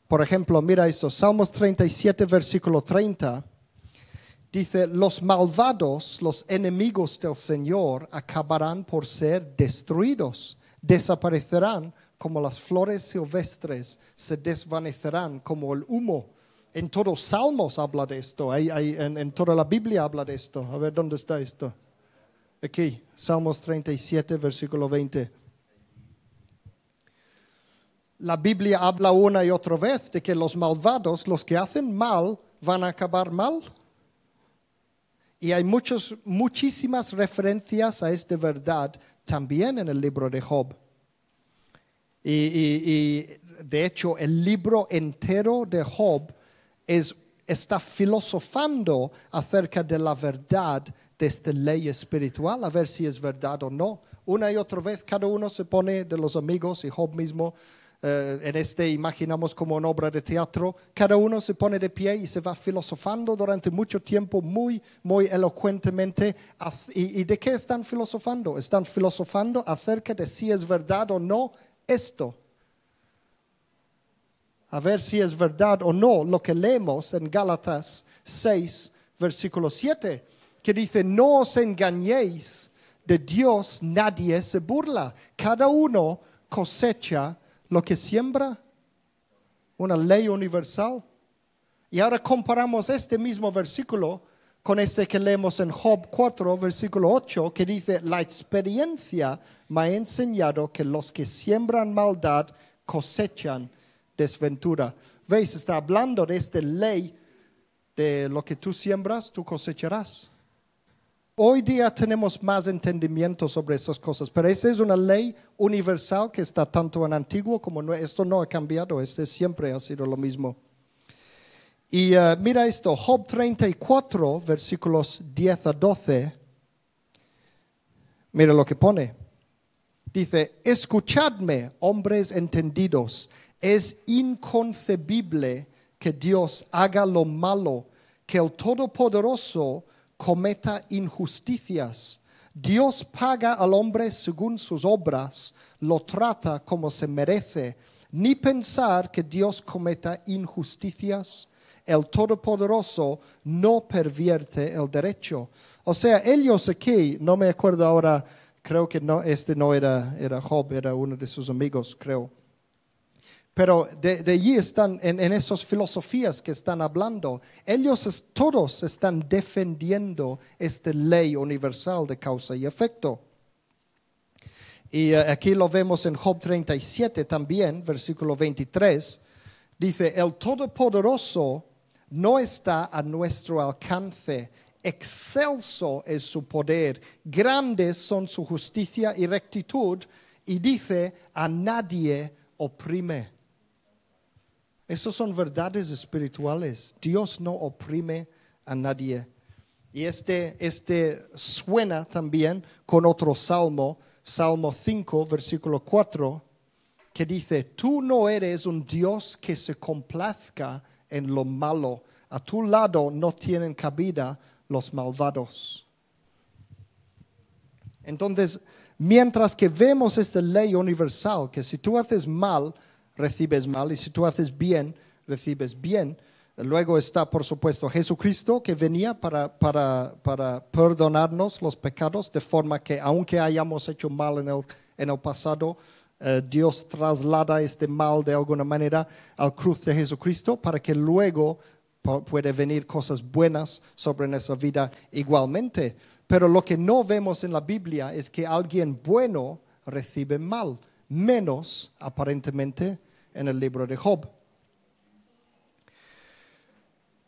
por ejemplo, mira esto, Salmos 37, versículo 30. Dice, los malvados, los enemigos del Señor, acabarán por ser destruidos, desaparecerán como las flores silvestres, se desvanecerán como el humo. En todos Salmos habla de esto, en, en, toda la Biblia habla de esto. A ver, ¿dónde está esto? Aquí, Salmos 37, versículo 20. La Biblia habla una y otra vez de que los malvados, los que hacen mal, van a acabar mal. Y hay muchos, muchísimas referencias a esta verdad también en el libro de Job. Y, de hecho el libro entero de Job es, está filosofando acerca de la verdad de esta ley espiritual, a ver si es verdad o no. Una y otra vez cada uno se pone de los amigos y Job mismo eh, en este imaginamos como una obra de teatro, cada uno se pone de pie y se va filosofando durante mucho tiempo muy, muy elocuentemente. ¿Y, de qué están filosofando? Están filosofando acerca de si es verdad o no esto. A ver si es verdad o no lo que leemos en Gálatas 6, versículo 7, que dice, no os engañéis, de Dios nadie se burla, cada uno cosecha lo que siembra, una ley universal. Y ahora comparamos este mismo versículo con este que leemos en Job 4, versículo 8, que dice, la experiencia me ha enseñado que los que siembran maldad cosechan desventura. ¿Veis? Está hablando de esta ley de lo que tú siembras, tú cosecharás. Hoy día tenemos más entendimiento sobre esas cosas, pero esa es una ley universal que está tanto en antiguo como no, esto no ha cambiado, este siempre ha sido lo mismo. Y uh, mira esto, Job 34, versículos 10 a 12. Mira lo que pone. Dice, escuchadme, hombres entendidos, es inconcebible que Dios haga lo malo, que el Todopoderoso cometa injusticias. Dios paga al hombre según sus obras, lo trata como se merece, ni pensar que Dios cometa injusticias. El Todopoderoso no pervierte el derecho. O sea, ellos aquí, no me acuerdo ahora, creo que no, este no era, era Job, era uno de sus amigos, creo. Pero de, allí están, en, esas filosofías que están hablando, ellos todos están defendiendo esta ley universal de causa y efecto. Y eh, aquí lo vemos en Job 37 también, versículo 23. Dice, el Todopoderoso no está a nuestro alcance. Excelso es su poder, grandes son su justicia y rectitud. Y dice, a nadie oprime. Esas son verdades espirituales. Dios no oprime a nadie. Y este, este suena también con otro salmo, Salmo 5, versículo 4, que dice, tú no eres un Dios que se complazca en lo malo. A tu lado no tienen cabida los malvados. Entonces, mientras que vemos esta ley universal, que si tú haces mal, recibes mal y si tú haces bien, recibes bien. Luego está, por supuesto, Jesucristo que venía para, para, perdonarnos los pecados, de forma que aunque hayamos hecho mal en el, en el pasado, eh, Dios traslada este mal de alguna manera al cruz de Jesucristo para que luego puede venir cosas buenas sobre nuestra vida igualmente. Pero lo que no vemos en la Biblia es que alguien bueno recibe mal, menos aparentemente en el libro de Job.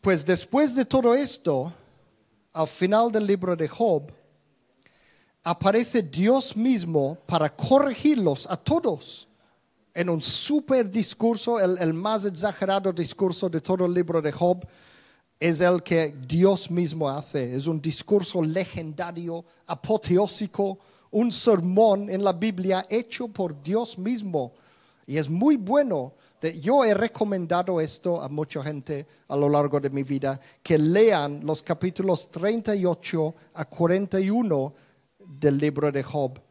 Pues después de todo esto, al final del libro de Job, aparece Dios mismo para corregirlos a todos en un super discurso, el, más exagerado discurso de todo el libro de Job. es el que Dios mismo hace. Es un discurso legendario, apoteósico, un sermón en la Biblia hecho por Dios mismo. Y es muy bueno. Yo he recomendado esto a mucha gente a lo largo de mi vida, que lean los capítulos 38 a 41 del libro de Job,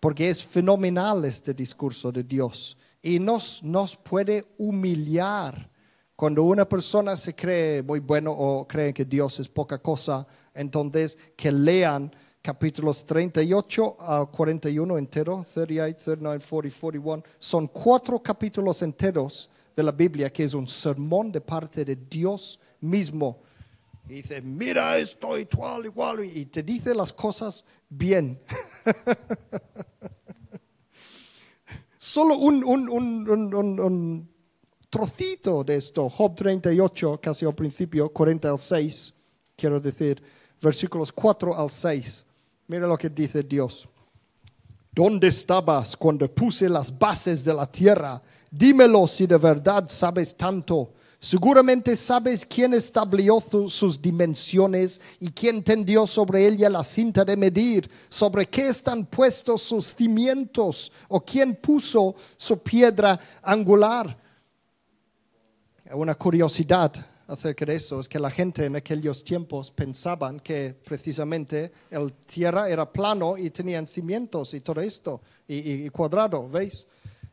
porque es fenomenal este discurso de Dios y nos, nos puede humillar. Cuando una persona se cree muy bueno o cree que Dios es poca cosa, entonces que lean capítulos 38 a 41 entero, 38, 39, 40, 41. Son cuatro capítulos enteros de la Biblia que es un sermón de parte de Dios mismo. Y dice, mira esto y tal, igual, y te dice las cosas bien. Solo un, un, un, un, trocito de esto, Job 38, casi al principio, 40 al 6, quiero decir, versículos 4 al 6. Mira lo que dice Dios. ¿Dónde estabas cuando puse las bases de la tierra? Dímelo si de verdad sabes tanto. Seguramente sabes quién estableció sus dimensiones y quién tendió sobre ella la cinta de medir, sobre qué están puestos sus cimientos o quién puso su piedra angular. Una curiosidad acerca de eso es que la gente en aquellos tiempos pensaban que precisamente el tierra era plano y tenían cimientos y todo esto y, y cuadrado, ¿veis?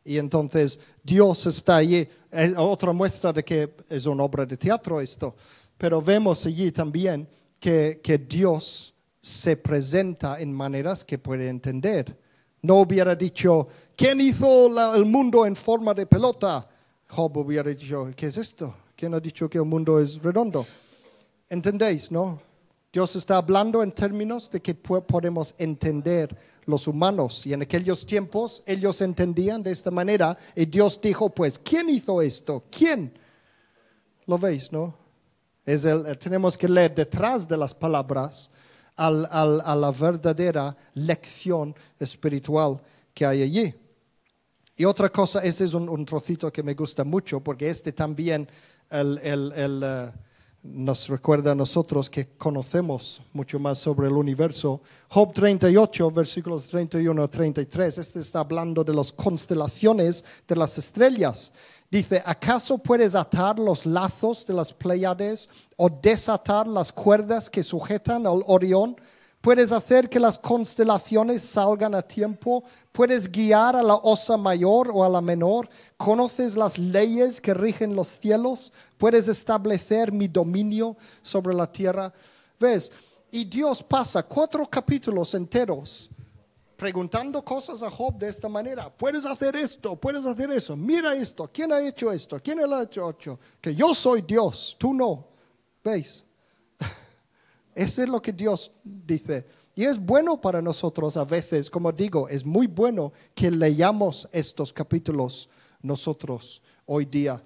Y entonces Dios está allí. Otra muestra de que es una obra de teatro esto. Pero vemos allí también que, que Dios se presenta en maneras que puede entender. No hubiera dicho, ¿quién hizo el mundo en forma de pelota? Job hubiera dicho, ¿qué es esto? ¿Quién ha dicho que el mundo es redondo? ¿Entendéis, no? Dios está hablando en términos de que podemos entender los humanos. Y en aquellos tiempos ellos entendían de esta manera y Dios dijo, pues, ¿quién hizo esto? ¿Quién? ¿Lo veis, no? Es el, tenemos que leer detrás de las palabras al, a la verdadera lección espiritual que hay allí. Y otra cosa, ese es un, trocito que me gusta mucho, porque este también el, uh, nos recuerda a nosotros que conocemos mucho más sobre el universo. Job 38, versículos 31 a 33, este está hablando de las constelaciones de las estrellas. Dice, ¿acaso puedes atar los lazos de las Pleiades o desatar las cuerdas que sujetan al Orión? Puedes hacer que las constelaciones salgan a tiempo. Puedes guiar a la osa mayor o a la menor. Conoces las leyes que rigen los cielos. Puedes establecer mi dominio sobre la tierra. ¿Ves? Y Dios pasa cuatro capítulos enteros preguntando cosas a Job de esta manera. Puedes hacer esto, puedes hacer eso. Mira esto. ¿Quién ha hecho esto? ¿Quién lo ha hecho? Que yo soy Dios, tú no. ¿Veis? Eso es lo que Dios dice. Y es bueno para nosotros a veces, como digo, es muy bueno que leamos estos capítulos nosotros hoy día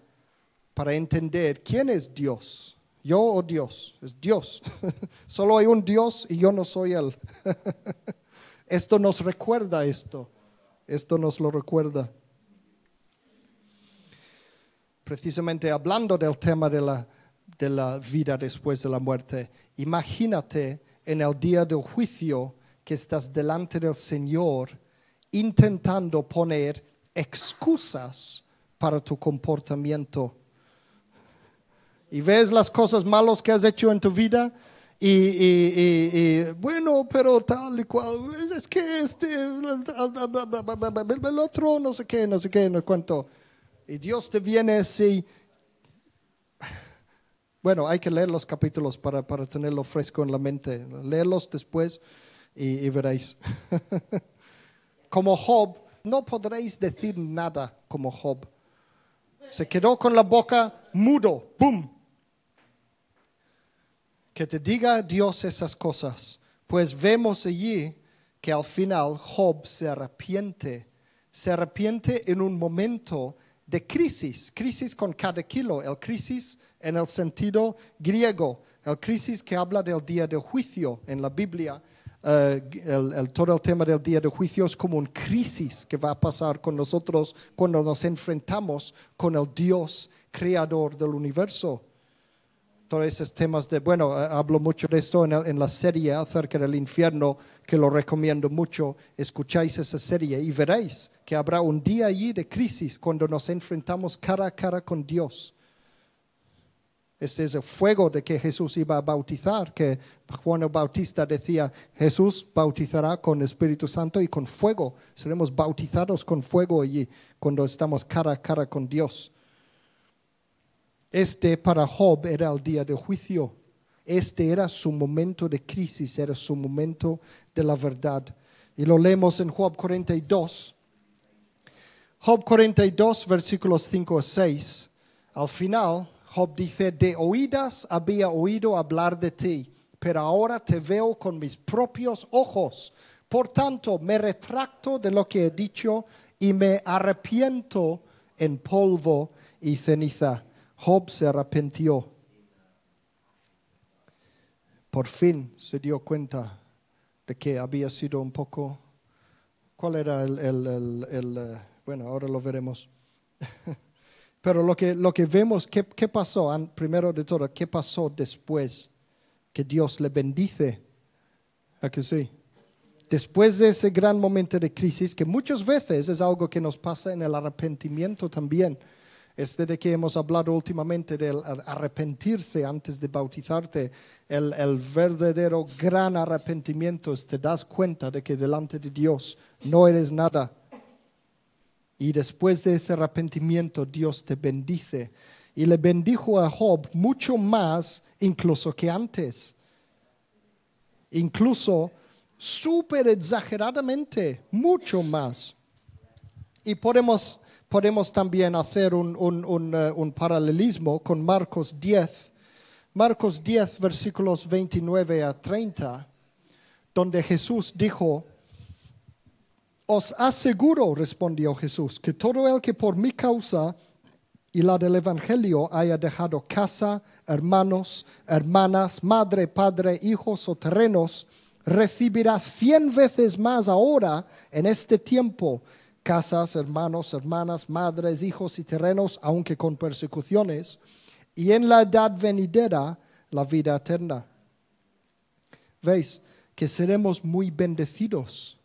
para entender quién es Dios. Yo o Dios, es Dios. Solo hay un Dios y yo no soy Él. esto nos recuerda esto. Esto nos lo recuerda. Precisamente hablando del tema de la de la vida después de la muerte. Imagínate en el día del juicio que estás delante del Señor intentando poner excusas para tu comportamiento. Y ves las cosas malas que has hecho en tu vida y, bueno, pero tal y cual, es que este, el otro, no sé qué, no sé qué, no cuento. Y Dios te viene así bueno, hay que leer los capítulos para, tenerlo fresco en la mente. Leerlos después y, veréis. como Job, no podréis decir nada como Job. Se quedó con la boca mudo. ¡Bum! Que te diga Dios esas cosas. Pues vemos allí que al final Job se arrepiente. Se arrepiente en un momento de crisis, crisis con cada kilo, el crisis en el sentido griego, el crisis que habla del día de juicio en la Biblia. Eh, el, todo el tema del día de juicio es como un crisis que va a pasar con nosotros cuando nos enfrentamos con el Dios creador del universo. todos esos temas de, bueno, eh, hablo mucho de esto en, el- en la serie acerca del infierno, que lo recomiendo mucho. Escucháis esa serie y veréis que habrá un día allí de crisis cuando nos enfrentamos cara a cara con Dios. Este es el fuego de que Jesús iba a bautizar, que Juan el Bautista decía, Jesús bautizará con Espíritu Santo y con fuego. Seremos bautizados con fuego allí cuando estamos cara a cara con Dios. Este para Job era el día del juicio. Este era su momento de crisis, era su momento de la verdad. Y lo leemos en Job 42. Job 42, versículos 5 a 6. Al final, Job dice, de oídas había oído hablar de ti, pero ahora te veo con mis propios ojos. Por tanto, me retracto de lo que he dicho y me arrepiento en polvo y ceniza. Job se arrepintió. Por fin se dio cuenta de que había sido un poco... ¿Cuál era el... el- eh, bueno, ahora lo veremos. Pero lo que, lo que vemos, ¿qué, qué pasó? Primero de todo, ¿qué pasó después que Dios le bendice? ¿A que sí? Después de ese gran momento de crisis, que muchas veces es algo que nos pasa en el arrepentimiento también, este de que hemos hablado últimamente del ar- arrepentirse antes de bautizarte, el, el verdadero gran arrepentimiento es te das cuenta de que delante de Dios no eres nada. Y después de ese arrepentimiento Dios te bendice. Y le bendijo a Job mucho más incluso que antes. Incluso súper exageradamente, mucho más. Y podemos, podemos también hacer un, un- un, eh, un paralelismo con Marcos 10. Marcos 10, versículos 29 a 30, donde Jesús dijo, os aseguro, respondió Jesús, que todo el que por mi causa y la del Evangelio haya dejado casa, hermanos, hermanas, madre, padre, hijos o terrenos, recibirá cien veces más ahora en este tiempo casas, hermanos, hermanas, madres, hijos y terrenos, aunque con persecuciones, y en la edad venidera la vida eterna. ¿Veis? Que seremos muy bendecidos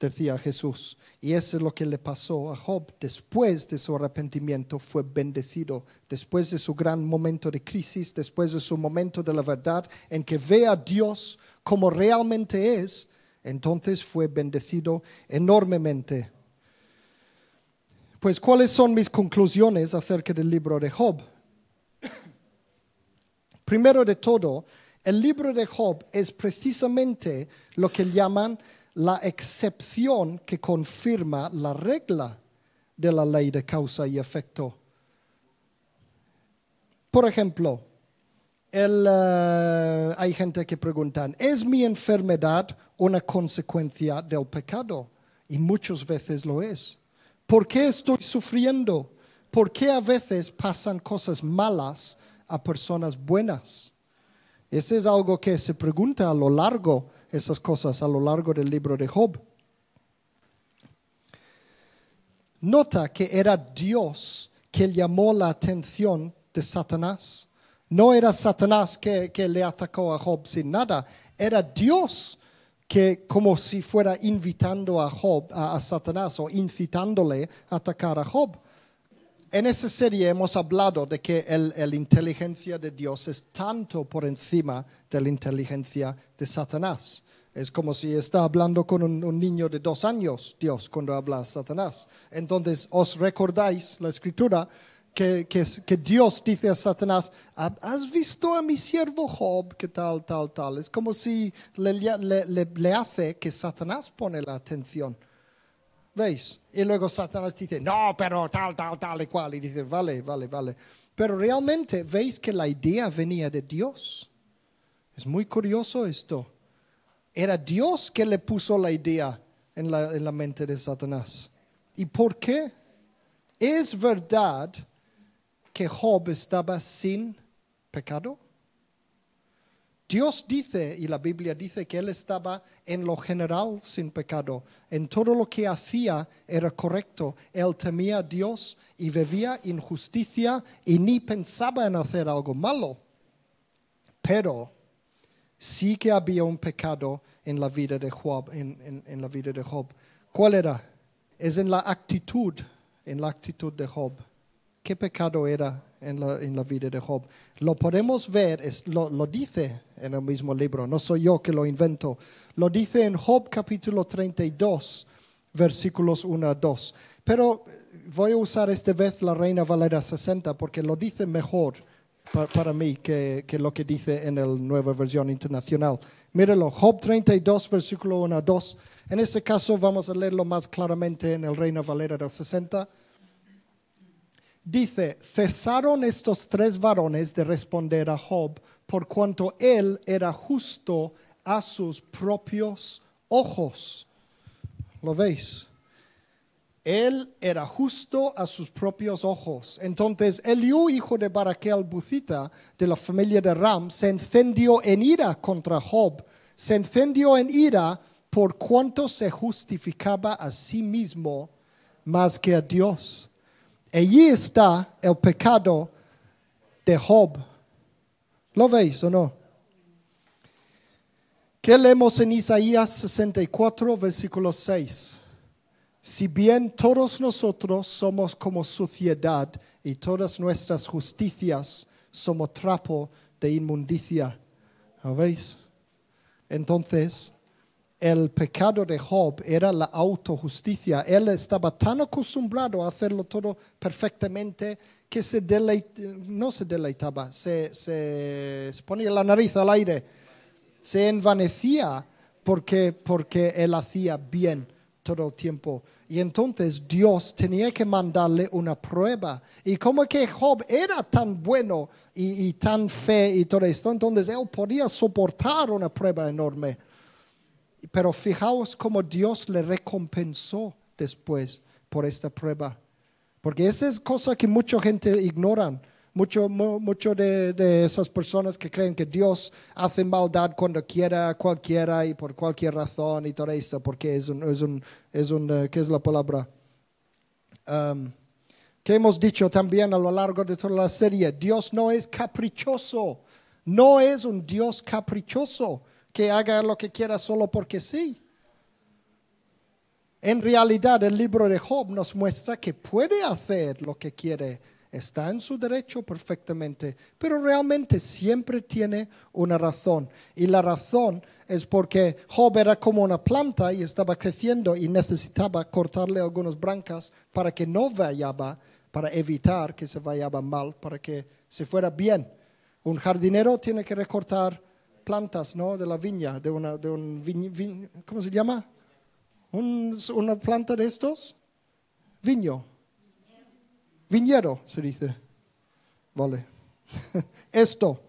decía Jesús. Y eso es lo que le pasó a Job. Después de su arrepentimiento fue bendecido. Después de su gran momento de crisis, después de su momento de la verdad, en que ve a Dios como realmente es, entonces fue bendecido enormemente. Pues, ¿cuáles son mis conclusiones acerca del libro de Job? Primero de todo, el libro de Job es precisamente lo que llaman la excepción que confirma la regla de la ley de causa y efecto. Por ejemplo, el, eh, hay gente que preguntan, ¿es mi enfermedad una consecuencia del pecado? Y muchas veces lo es. ¿Por qué estoy sufriendo? ¿Por qué a veces pasan cosas malas a personas buenas? Ese es algo que se pregunta a lo largo, esas cosas a lo largo del libro de Job. Nota que era Dios que llamó la atención de Satanás. No era Satanás que, que le atacó a Job sin nada, era Dios que como si fuera invitando a Job, a, a Satanás o incitándole a atacar a Job. En esa serie hemos hablado de que el inteligencia de Dios es tanto por encima de la inteligencia de Satanás. Es como si está hablando con un, un niño de dos años, Dios, cuando habla a Satanás. Entonces, os recordáis la escritura que, que, que Dios dice a Satanás, ¿has visto a mi siervo Job? que tal, tal, tal? Es como si le, le, le, le hace que Satanás pone la atención. ¿Veis? Y luego Satanás dice, no, pero tal, tal, tal y cual. Y dice, vale, vale, vale. Pero realmente veis que la idea venía de Dios. Es muy curioso esto. Era Dios que le puso la idea en la, en la mente de Satanás. ¿Y por qué? ¿Es verdad que Job estaba sin pecado? Dios dice, y la Biblia dice, que él estaba en lo general sin pecado. En todo lo que hacía era correcto. Él temía a Dios y vivía injusticia y ni pensaba en hacer algo malo. Pero sí que había un pecado en la vida de Job. En la vida de Job. ¿Cuál era? Es en la actitud, en la actitud de Job. ¿Qué pecado era en la, en la vida de Job? Lo podemos ver, es, lo, lo dice en el mismo libro, no soy yo que lo invento. Lo dice en Job capítulo 32, versículos 1 a 2. Pero eh, voy a usar esta vez la Reina Valera 60 porque lo dice mejor pa- para mí que, que lo que dice en la nueva versión internacional. Míralo, Job 32, versículo 1 a 2. En este caso vamos a leerlo más claramente en el Reina Valera del 60. Dice, cesaron estos tres varones de responder a Job por cuanto él era justo a sus propios ojos. ¿Lo veis? Él era justo a sus propios ojos. Entonces Eliú, hijo de Baraquel Bucita, de la familia de Ram, se encendió en ira contra Job. Se encendió en ira por cuanto se justificaba a sí mismo más que a Dios. Allí está el pecado de Job. ¿Lo veis o no? ¿Qué leemos en Isaías 64, versículo 6? Si bien todos nosotros somos como suciedad y todas nuestras justicias somos trapo de inmundicia. ¿Lo veis? Entonces, el pecado de Job era la autojusticia. Él estaba tan acostumbrado a hacerlo todo perfectamente que se deleit- no se deleitaba, se, se, se ponía la nariz al aire, se envanecía porque, porque él hacía bien todo el tiempo. Y entonces Dios tenía que mandarle una prueba. Y como que Job era tan bueno y, y tan fe y todo esto, entonces él podía soportar una prueba enorme. Pero fijaos cómo Dios le recompensó después por esta prueba. Porque esa es cosa que mucha gente ignoran. Mucho, mu- mucho de, de esas personas que creen que Dios hace maldad cuando quiera, cualquiera y por cualquier razón y todo esto, porque es un, es un, es un eh, ¿qué es la palabra? Um, que hemos dicho también a lo largo de toda la serie, Dios no es caprichoso, no es un Dios caprichoso que haga lo que quiera solo porque sí. En realidad el libro de Job nos muestra que puede hacer lo que quiere, está en su derecho perfectamente, pero realmente siempre tiene una razón. Y la razón es porque Job era como una planta y estaba creciendo y necesitaba cortarle algunas brancas para que no vayaba, para evitar que se vayaba mal, para que se fuera bien. Un jardinero tiene que recortar plantas, ¿no? De la viña, de una, de un viñ- viñ- ¿cómo se llama? Un- una planta de estos, viño, viñero se dice. Vale. Esto,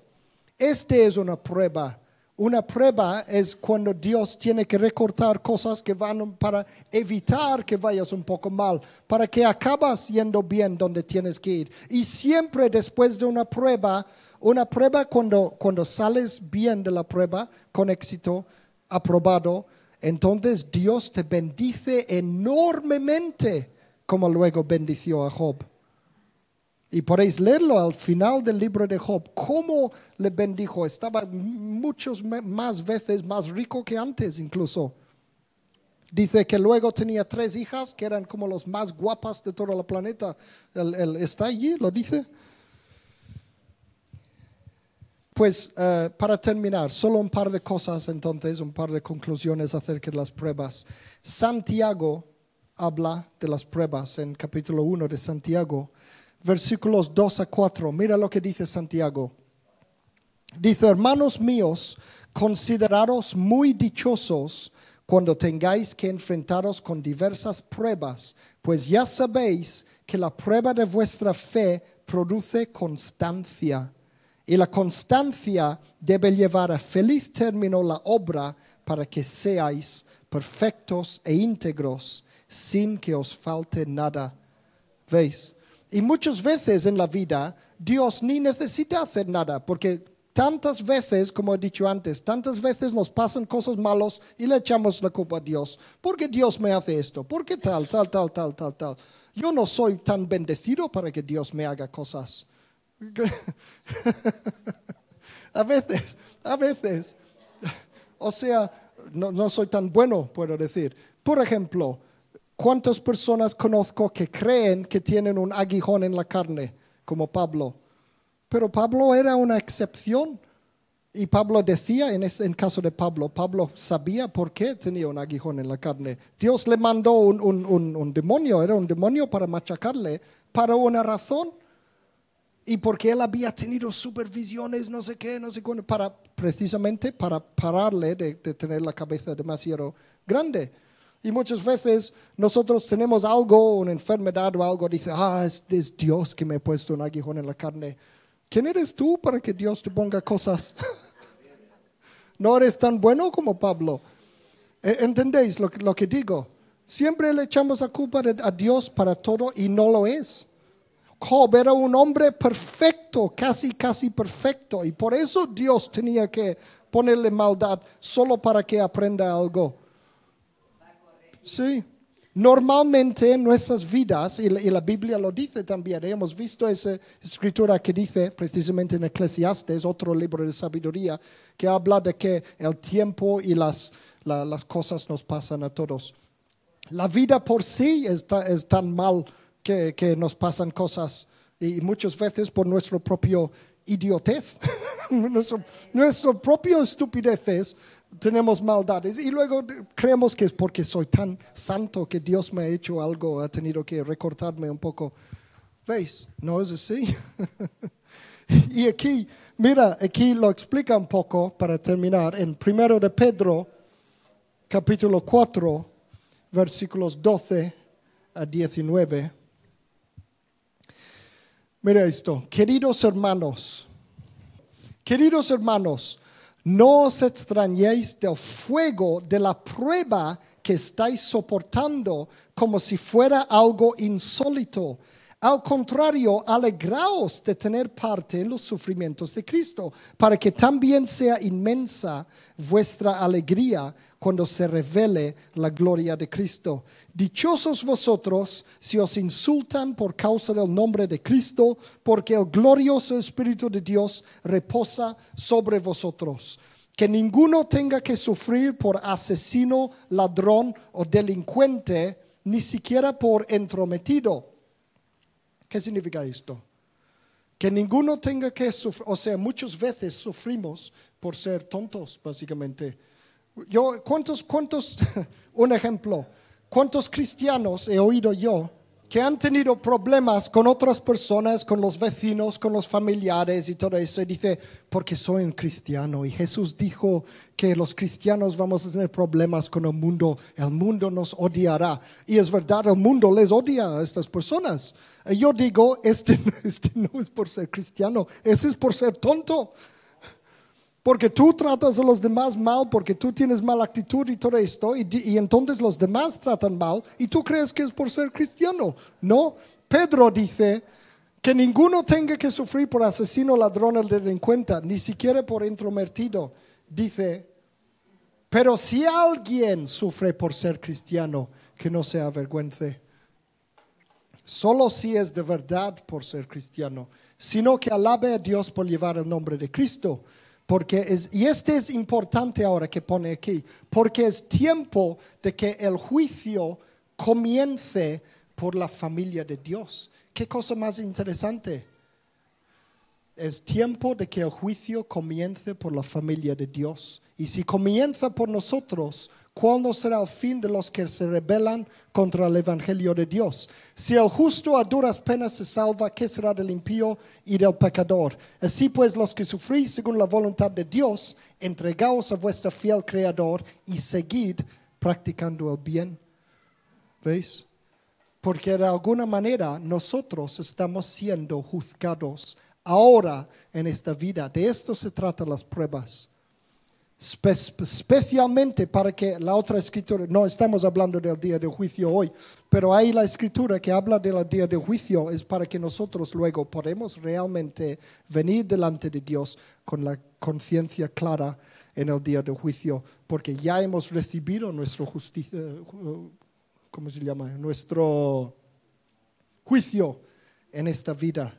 este es una prueba. Una prueba es cuando Dios tiene que recortar cosas que van para evitar que vayas un poco mal, para que acabas yendo bien donde tienes que ir. Y siempre después de una prueba, una prueba cuando, cuando sales bien de la prueba, con éxito, aprobado, entonces Dios te bendice enormemente, como luego bendició a Job. Y podéis leerlo al final del libro de Job, cómo le bendijo. Estaba muchas más veces más rico que antes incluso. Dice que luego tenía tres hijas que eran como las más guapas de todo el planeta. El- ¿Está allí? ¿Lo dice? Pues eh, para terminar, solo un par de cosas entonces, un par de conclusiones acerca de las pruebas. Santiago habla de las pruebas en capítulo 1 de Santiago, versículos 2 a 4. Mira lo que dice Santiago. Dice, hermanos míos, consideraros muy dichosos cuando tengáis que enfrentaros con diversas pruebas, pues ya sabéis que la prueba de vuestra fe produce constancia. Y la constancia debe llevar a feliz término la obra para que seáis perfectos e íntegros, sin que os falte nada. ¿Veis? Y muchas veces en la vida Dios ni necesita hacer nada, porque tantas veces, como he dicho antes, tantas veces nos pasan cosas malas y le echamos la culpa a Dios. ¿Por qué Dios me hace esto? ¿Por qué tal, tal, tal, tal, tal, tal? Yo no soy tan bendecido para que Dios me haga cosas. a veces, a veces. O sea, no, no soy tan bueno, puedo decir. Por ejemplo, ¿cuántas personas conozco que creen que tienen un aguijón en la carne, como Pablo? Pero Pablo era una excepción. Y Pablo decía, en, ese, en caso de Pablo, Pablo sabía por qué tenía un aguijón en la carne. Dios le mandó un, un, un, un demonio, era un demonio para machacarle, para una razón. Y porque él había tenido supervisiones, no sé qué, no sé cuándo, para, precisamente para pararle de, de tener la cabeza demasiado grande. Y muchas veces nosotros tenemos algo, una enfermedad o algo, dice, ah, es, es Dios que me ha puesto un aguijón en la carne. ¿Quién eres tú para que Dios te ponga cosas? no eres tan bueno como Pablo. E- ¿Entendéis lo, lo que digo? Siempre le echamos la culpa a Dios para todo y no lo es. Job era un hombre perfecto, casi, casi perfecto. Y por eso Dios tenía que ponerle maldad solo para que aprenda algo. Sí. Normalmente en nuestras vidas, y la, Biblia lo dice también, hemos visto esa escritura que dice precisamente en Eclesiastes, otro libro de sabiduría, que habla de que el tiempo y las, la- las cosas nos pasan a todos. La vida por sí es, es tan mal que, que nos pasan cosas y muchas veces por nuestro propio idiotez, nuestro, nuestro propio estupideces tenemos maldades y luego creemos que es porque soy tan santo que Dios me ha hecho algo, ha tenido que recortarme un poco. ¿Veis? No es así. y aquí, mira, aquí lo explica un poco para terminar en primero de Pedro, capítulo 4, versículos 12 a 19. Mira esto, queridos hermanos, queridos hermanos, no os extrañéis del fuego de la prueba que estáis soportando como si fuera algo insólito. Al contrario, alegraos de tener parte en los sufrimientos de Cristo, para que también sea inmensa vuestra alegría cuando se revele la gloria de Cristo. Dichosos vosotros si os insultan por causa del nombre de Cristo, porque el glorioso Espíritu de Dios reposa sobre vosotros. Que ninguno tenga que sufrir por asesino, ladrón o delincuente, ni siquiera por entrometido. ¿Qué significa esto? Que ninguno tenga que sufrir, o sea, muchas veces sufrimos por ser tontos, básicamente. Yo, ¿cuántos, cuántos, un ejemplo, cuántos cristianos he oído yo que han tenido problemas con otras personas, con los vecinos, con los familiares y todo eso? Y dice, porque soy un cristiano. Y Jesús dijo que los cristianos vamos a tener problemas con el mundo, el mundo nos odiará. Y es verdad, el mundo les odia a estas personas. Yo digo, este, este no es por ser cristiano, ese es por ser tonto. Porque tú tratas a los demás mal, porque tú tienes mala actitud y todo esto, y, y entonces los demás tratan mal, y tú crees que es por ser cristiano. No, Pedro dice que ninguno tenga que sufrir por asesino, ladrón o delincuente, ni siquiera por intrometido. Dice, pero si alguien sufre por ser cristiano, que no se avergüence. Solo si es de verdad por ser cristiano, sino que alabe a Dios por llevar el nombre de Cristo. Porque es, y este es importante ahora que pone aquí, porque es tiempo de que el juicio comience por la familia de Dios. ¿Qué cosa más interesante? Es tiempo de que el juicio comience por la familia de Dios. Y si comienza por nosotros, ¿cuándo será el fin de los que se rebelan contra el Evangelio de Dios? Si el justo a duras penas se salva, ¿qué será del impío y del pecador? Así pues, los que sufrís según la voluntad de Dios, entregaos a vuestro fiel Creador y seguid practicando el bien. ¿Veis? Porque de alguna manera nosotros estamos siendo juzgados ahora en esta vida. De esto se tratan las pruebas. Espe- especialmente para que la otra escritura, no estamos hablando del día de juicio hoy, pero hay la escritura que habla del día de juicio, es para que nosotros luego podamos realmente venir delante de Dios con la conciencia clara en el día de juicio, porque ya hemos recibido nuestro justicia, ¿cómo se llama? Nuestro juicio en esta vida.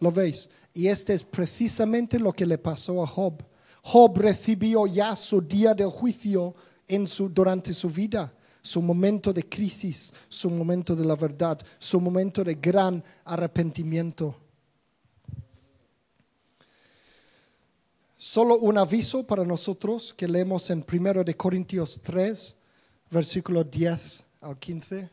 ¿Lo veis? Y este es precisamente lo que le pasó a Job. Job recibió ya su día del juicio en su, durante su vida, su momento de crisis, su momento de la verdad, su momento de gran arrepentimiento. Solo un aviso para nosotros que leemos en 1 de Corintios 3, versículo 10 al 15.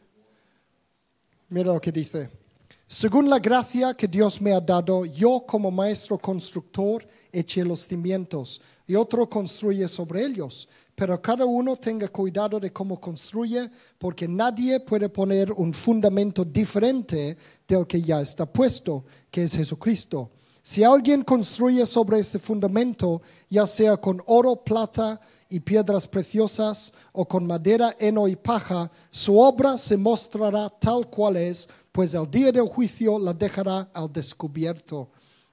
Mira lo que dice. Según la gracia que Dios me ha dado, yo como maestro constructor eché los cimientos y otro construye sobre ellos. Pero cada uno tenga cuidado de cómo construye, porque nadie puede poner un fundamento diferente del que ya está puesto, que es Jesucristo. Si alguien construye sobre este fundamento, ya sea con oro, plata y piedras preciosas, o con madera, heno y paja, su obra se mostrará tal cual es pues el día del juicio la dejará al descubierto.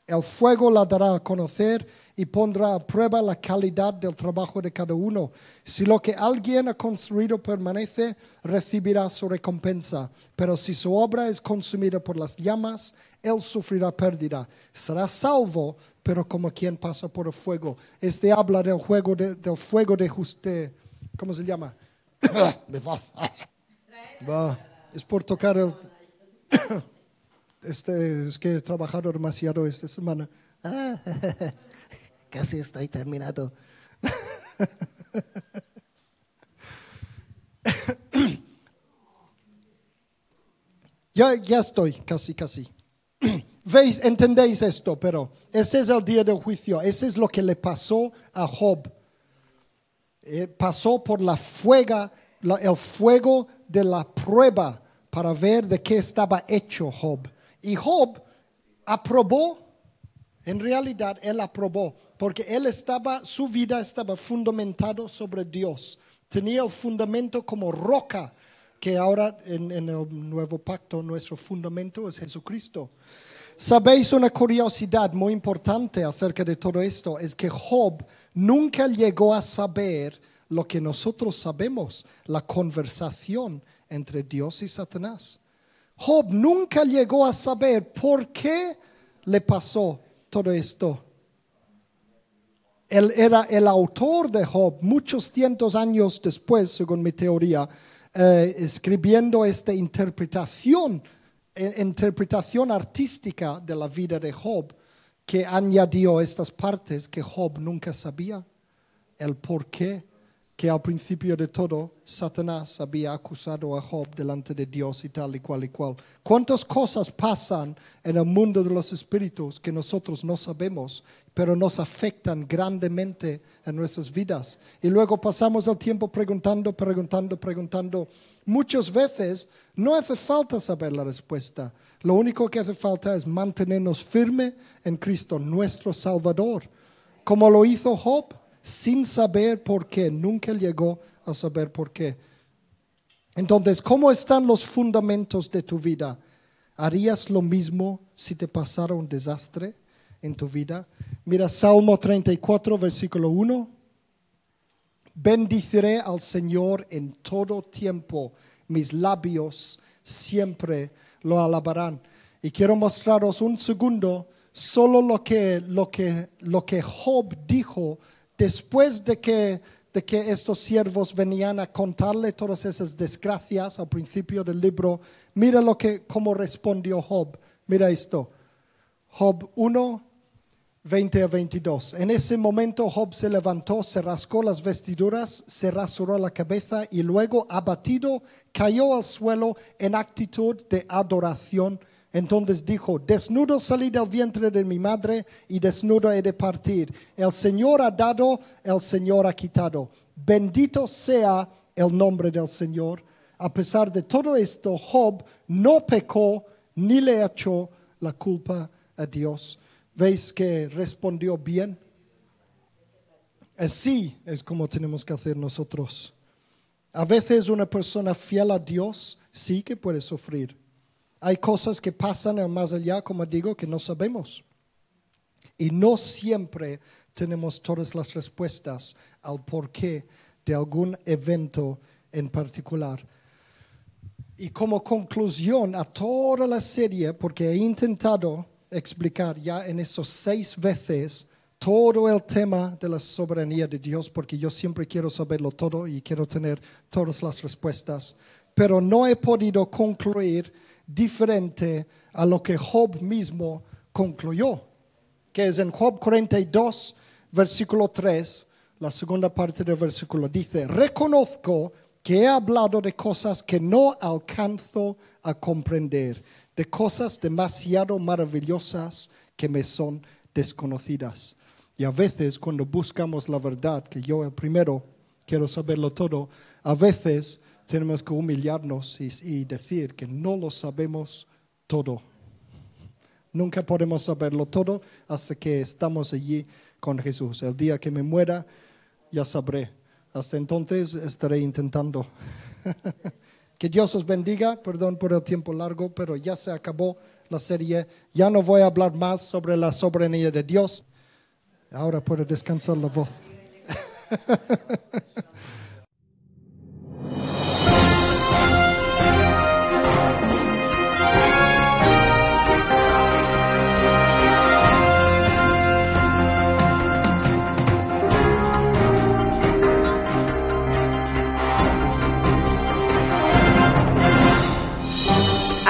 El fuego la dará a conocer y pondrá a prueba la calidad del trabajo de cada uno. Si lo que alguien ha construido permanece, recibirá su recompensa. Pero si su obra es consumida por las llamas, él sufrirá pérdida. Será salvo, pero como quien pasa por el fuego. Este habla del, juego del fuego de justicia. ¿Cómo se llama? es por tocar el este, es que he trabajado demasiado esta semana. casi estoy terminado. ya, ya estoy, casi, casi. ¿Veis? Entendéis esto, pero ese es el día del juicio. Ese es lo que le pasó a Job. Eh, pasó por la fuega, el fuego de la prueba para ver de qué estaba hecho Job. Y Job aprobó, en realidad él aprobó, porque él estaba, su vida estaba fundamentado sobre Dios. Tenía el fundamento como roca, que ahora en, en el nuevo pacto nuestro fundamento es Jesucristo. Sabéis una curiosidad muy importante acerca de todo esto, es que Job nunca llegó a saber lo que nosotros sabemos, la conversación entre Dios y Satanás. Job nunca llegó a saber por qué le pasó todo esto. Él era el autor de Job muchos cientos años después, según mi teoría, eh, escribiendo esta interpretación, eh, interpretación artística de la vida de Job, que añadió estas partes que Job nunca sabía, el por qué que al principio de todo Satanás había acusado a Job delante de Dios y tal y cual y cual. ¿Cuántas cosas pasan en el mundo de los espíritus que nosotros no sabemos, pero nos afectan grandemente en nuestras vidas? Y luego pasamos el tiempo preguntando, preguntando, preguntando. Muchas veces no hace falta saber la respuesta. Lo único que hace falta es mantenernos firmes en Cristo, nuestro Salvador. Como lo hizo Job sin saber por qué, nunca llegó a saber por qué. Entonces, ¿cómo están los fundamentos de tu vida? ¿Harías lo mismo si te pasara un desastre en tu vida? Mira Salmo 34, versículo 1. Bendiciré al Señor en todo tiempo, mis labios siempre lo alabarán. Y quiero mostraros un segundo solo lo que, lo que, lo que Job dijo después de que, de que estos siervos venían a contarle todas esas desgracias al principio del libro, mira lo que, cómo respondió Job. Mira esto. Job 1, 20 a 22. En ese momento Job se levantó, se rascó las vestiduras, se rasuró la cabeza y luego, abatido, cayó al suelo en actitud de adoración entonces dijo, desnudo salí del vientre de mi madre y desnudo he de partir. El Señor ha dado, el Señor ha quitado. Bendito sea el nombre del Señor. A pesar de todo esto, Job no pecó ni le echó la culpa a Dios. ¿Veis que respondió bien? Así es como tenemos que hacer nosotros. A veces una persona fiel a Dios sí que puede sufrir hay cosas que pasan más allá, como digo, que no sabemos. Y no siempre tenemos todas las respuestas al porqué de algún evento en particular. Y como conclusión a toda la serie, porque he intentado explicar ya en esos seis veces todo el tema de la soberanía de Dios, porque yo siempre quiero saberlo todo y quiero tener todas las respuestas, pero no he podido concluir diferente a lo que Job mismo concluyó, que es en Job 42, versículo 3, la segunda parte del versículo dice, reconozco que he hablado de cosas que no alcanzo a comprender, de cosas demasiado maravillosas que me son desconocidas. Y a veces cuando buscamos la verdad, que yo primero quiero saberlo todo, a veces tenemos que humillarnos y, y decir que no lo sabemos todo. Nunca podemos saberlo todo hasta que estamos allí con Jesús. El día que me muera, ya sabré. Hasta entonces estaré intentando. que Dios os bendiga. Perdón por el tiempo largo, pero ya se acabó la serie. Ya no voy a hablar más sobre la soberanía de Dios. Ahora puedo descansar la voz.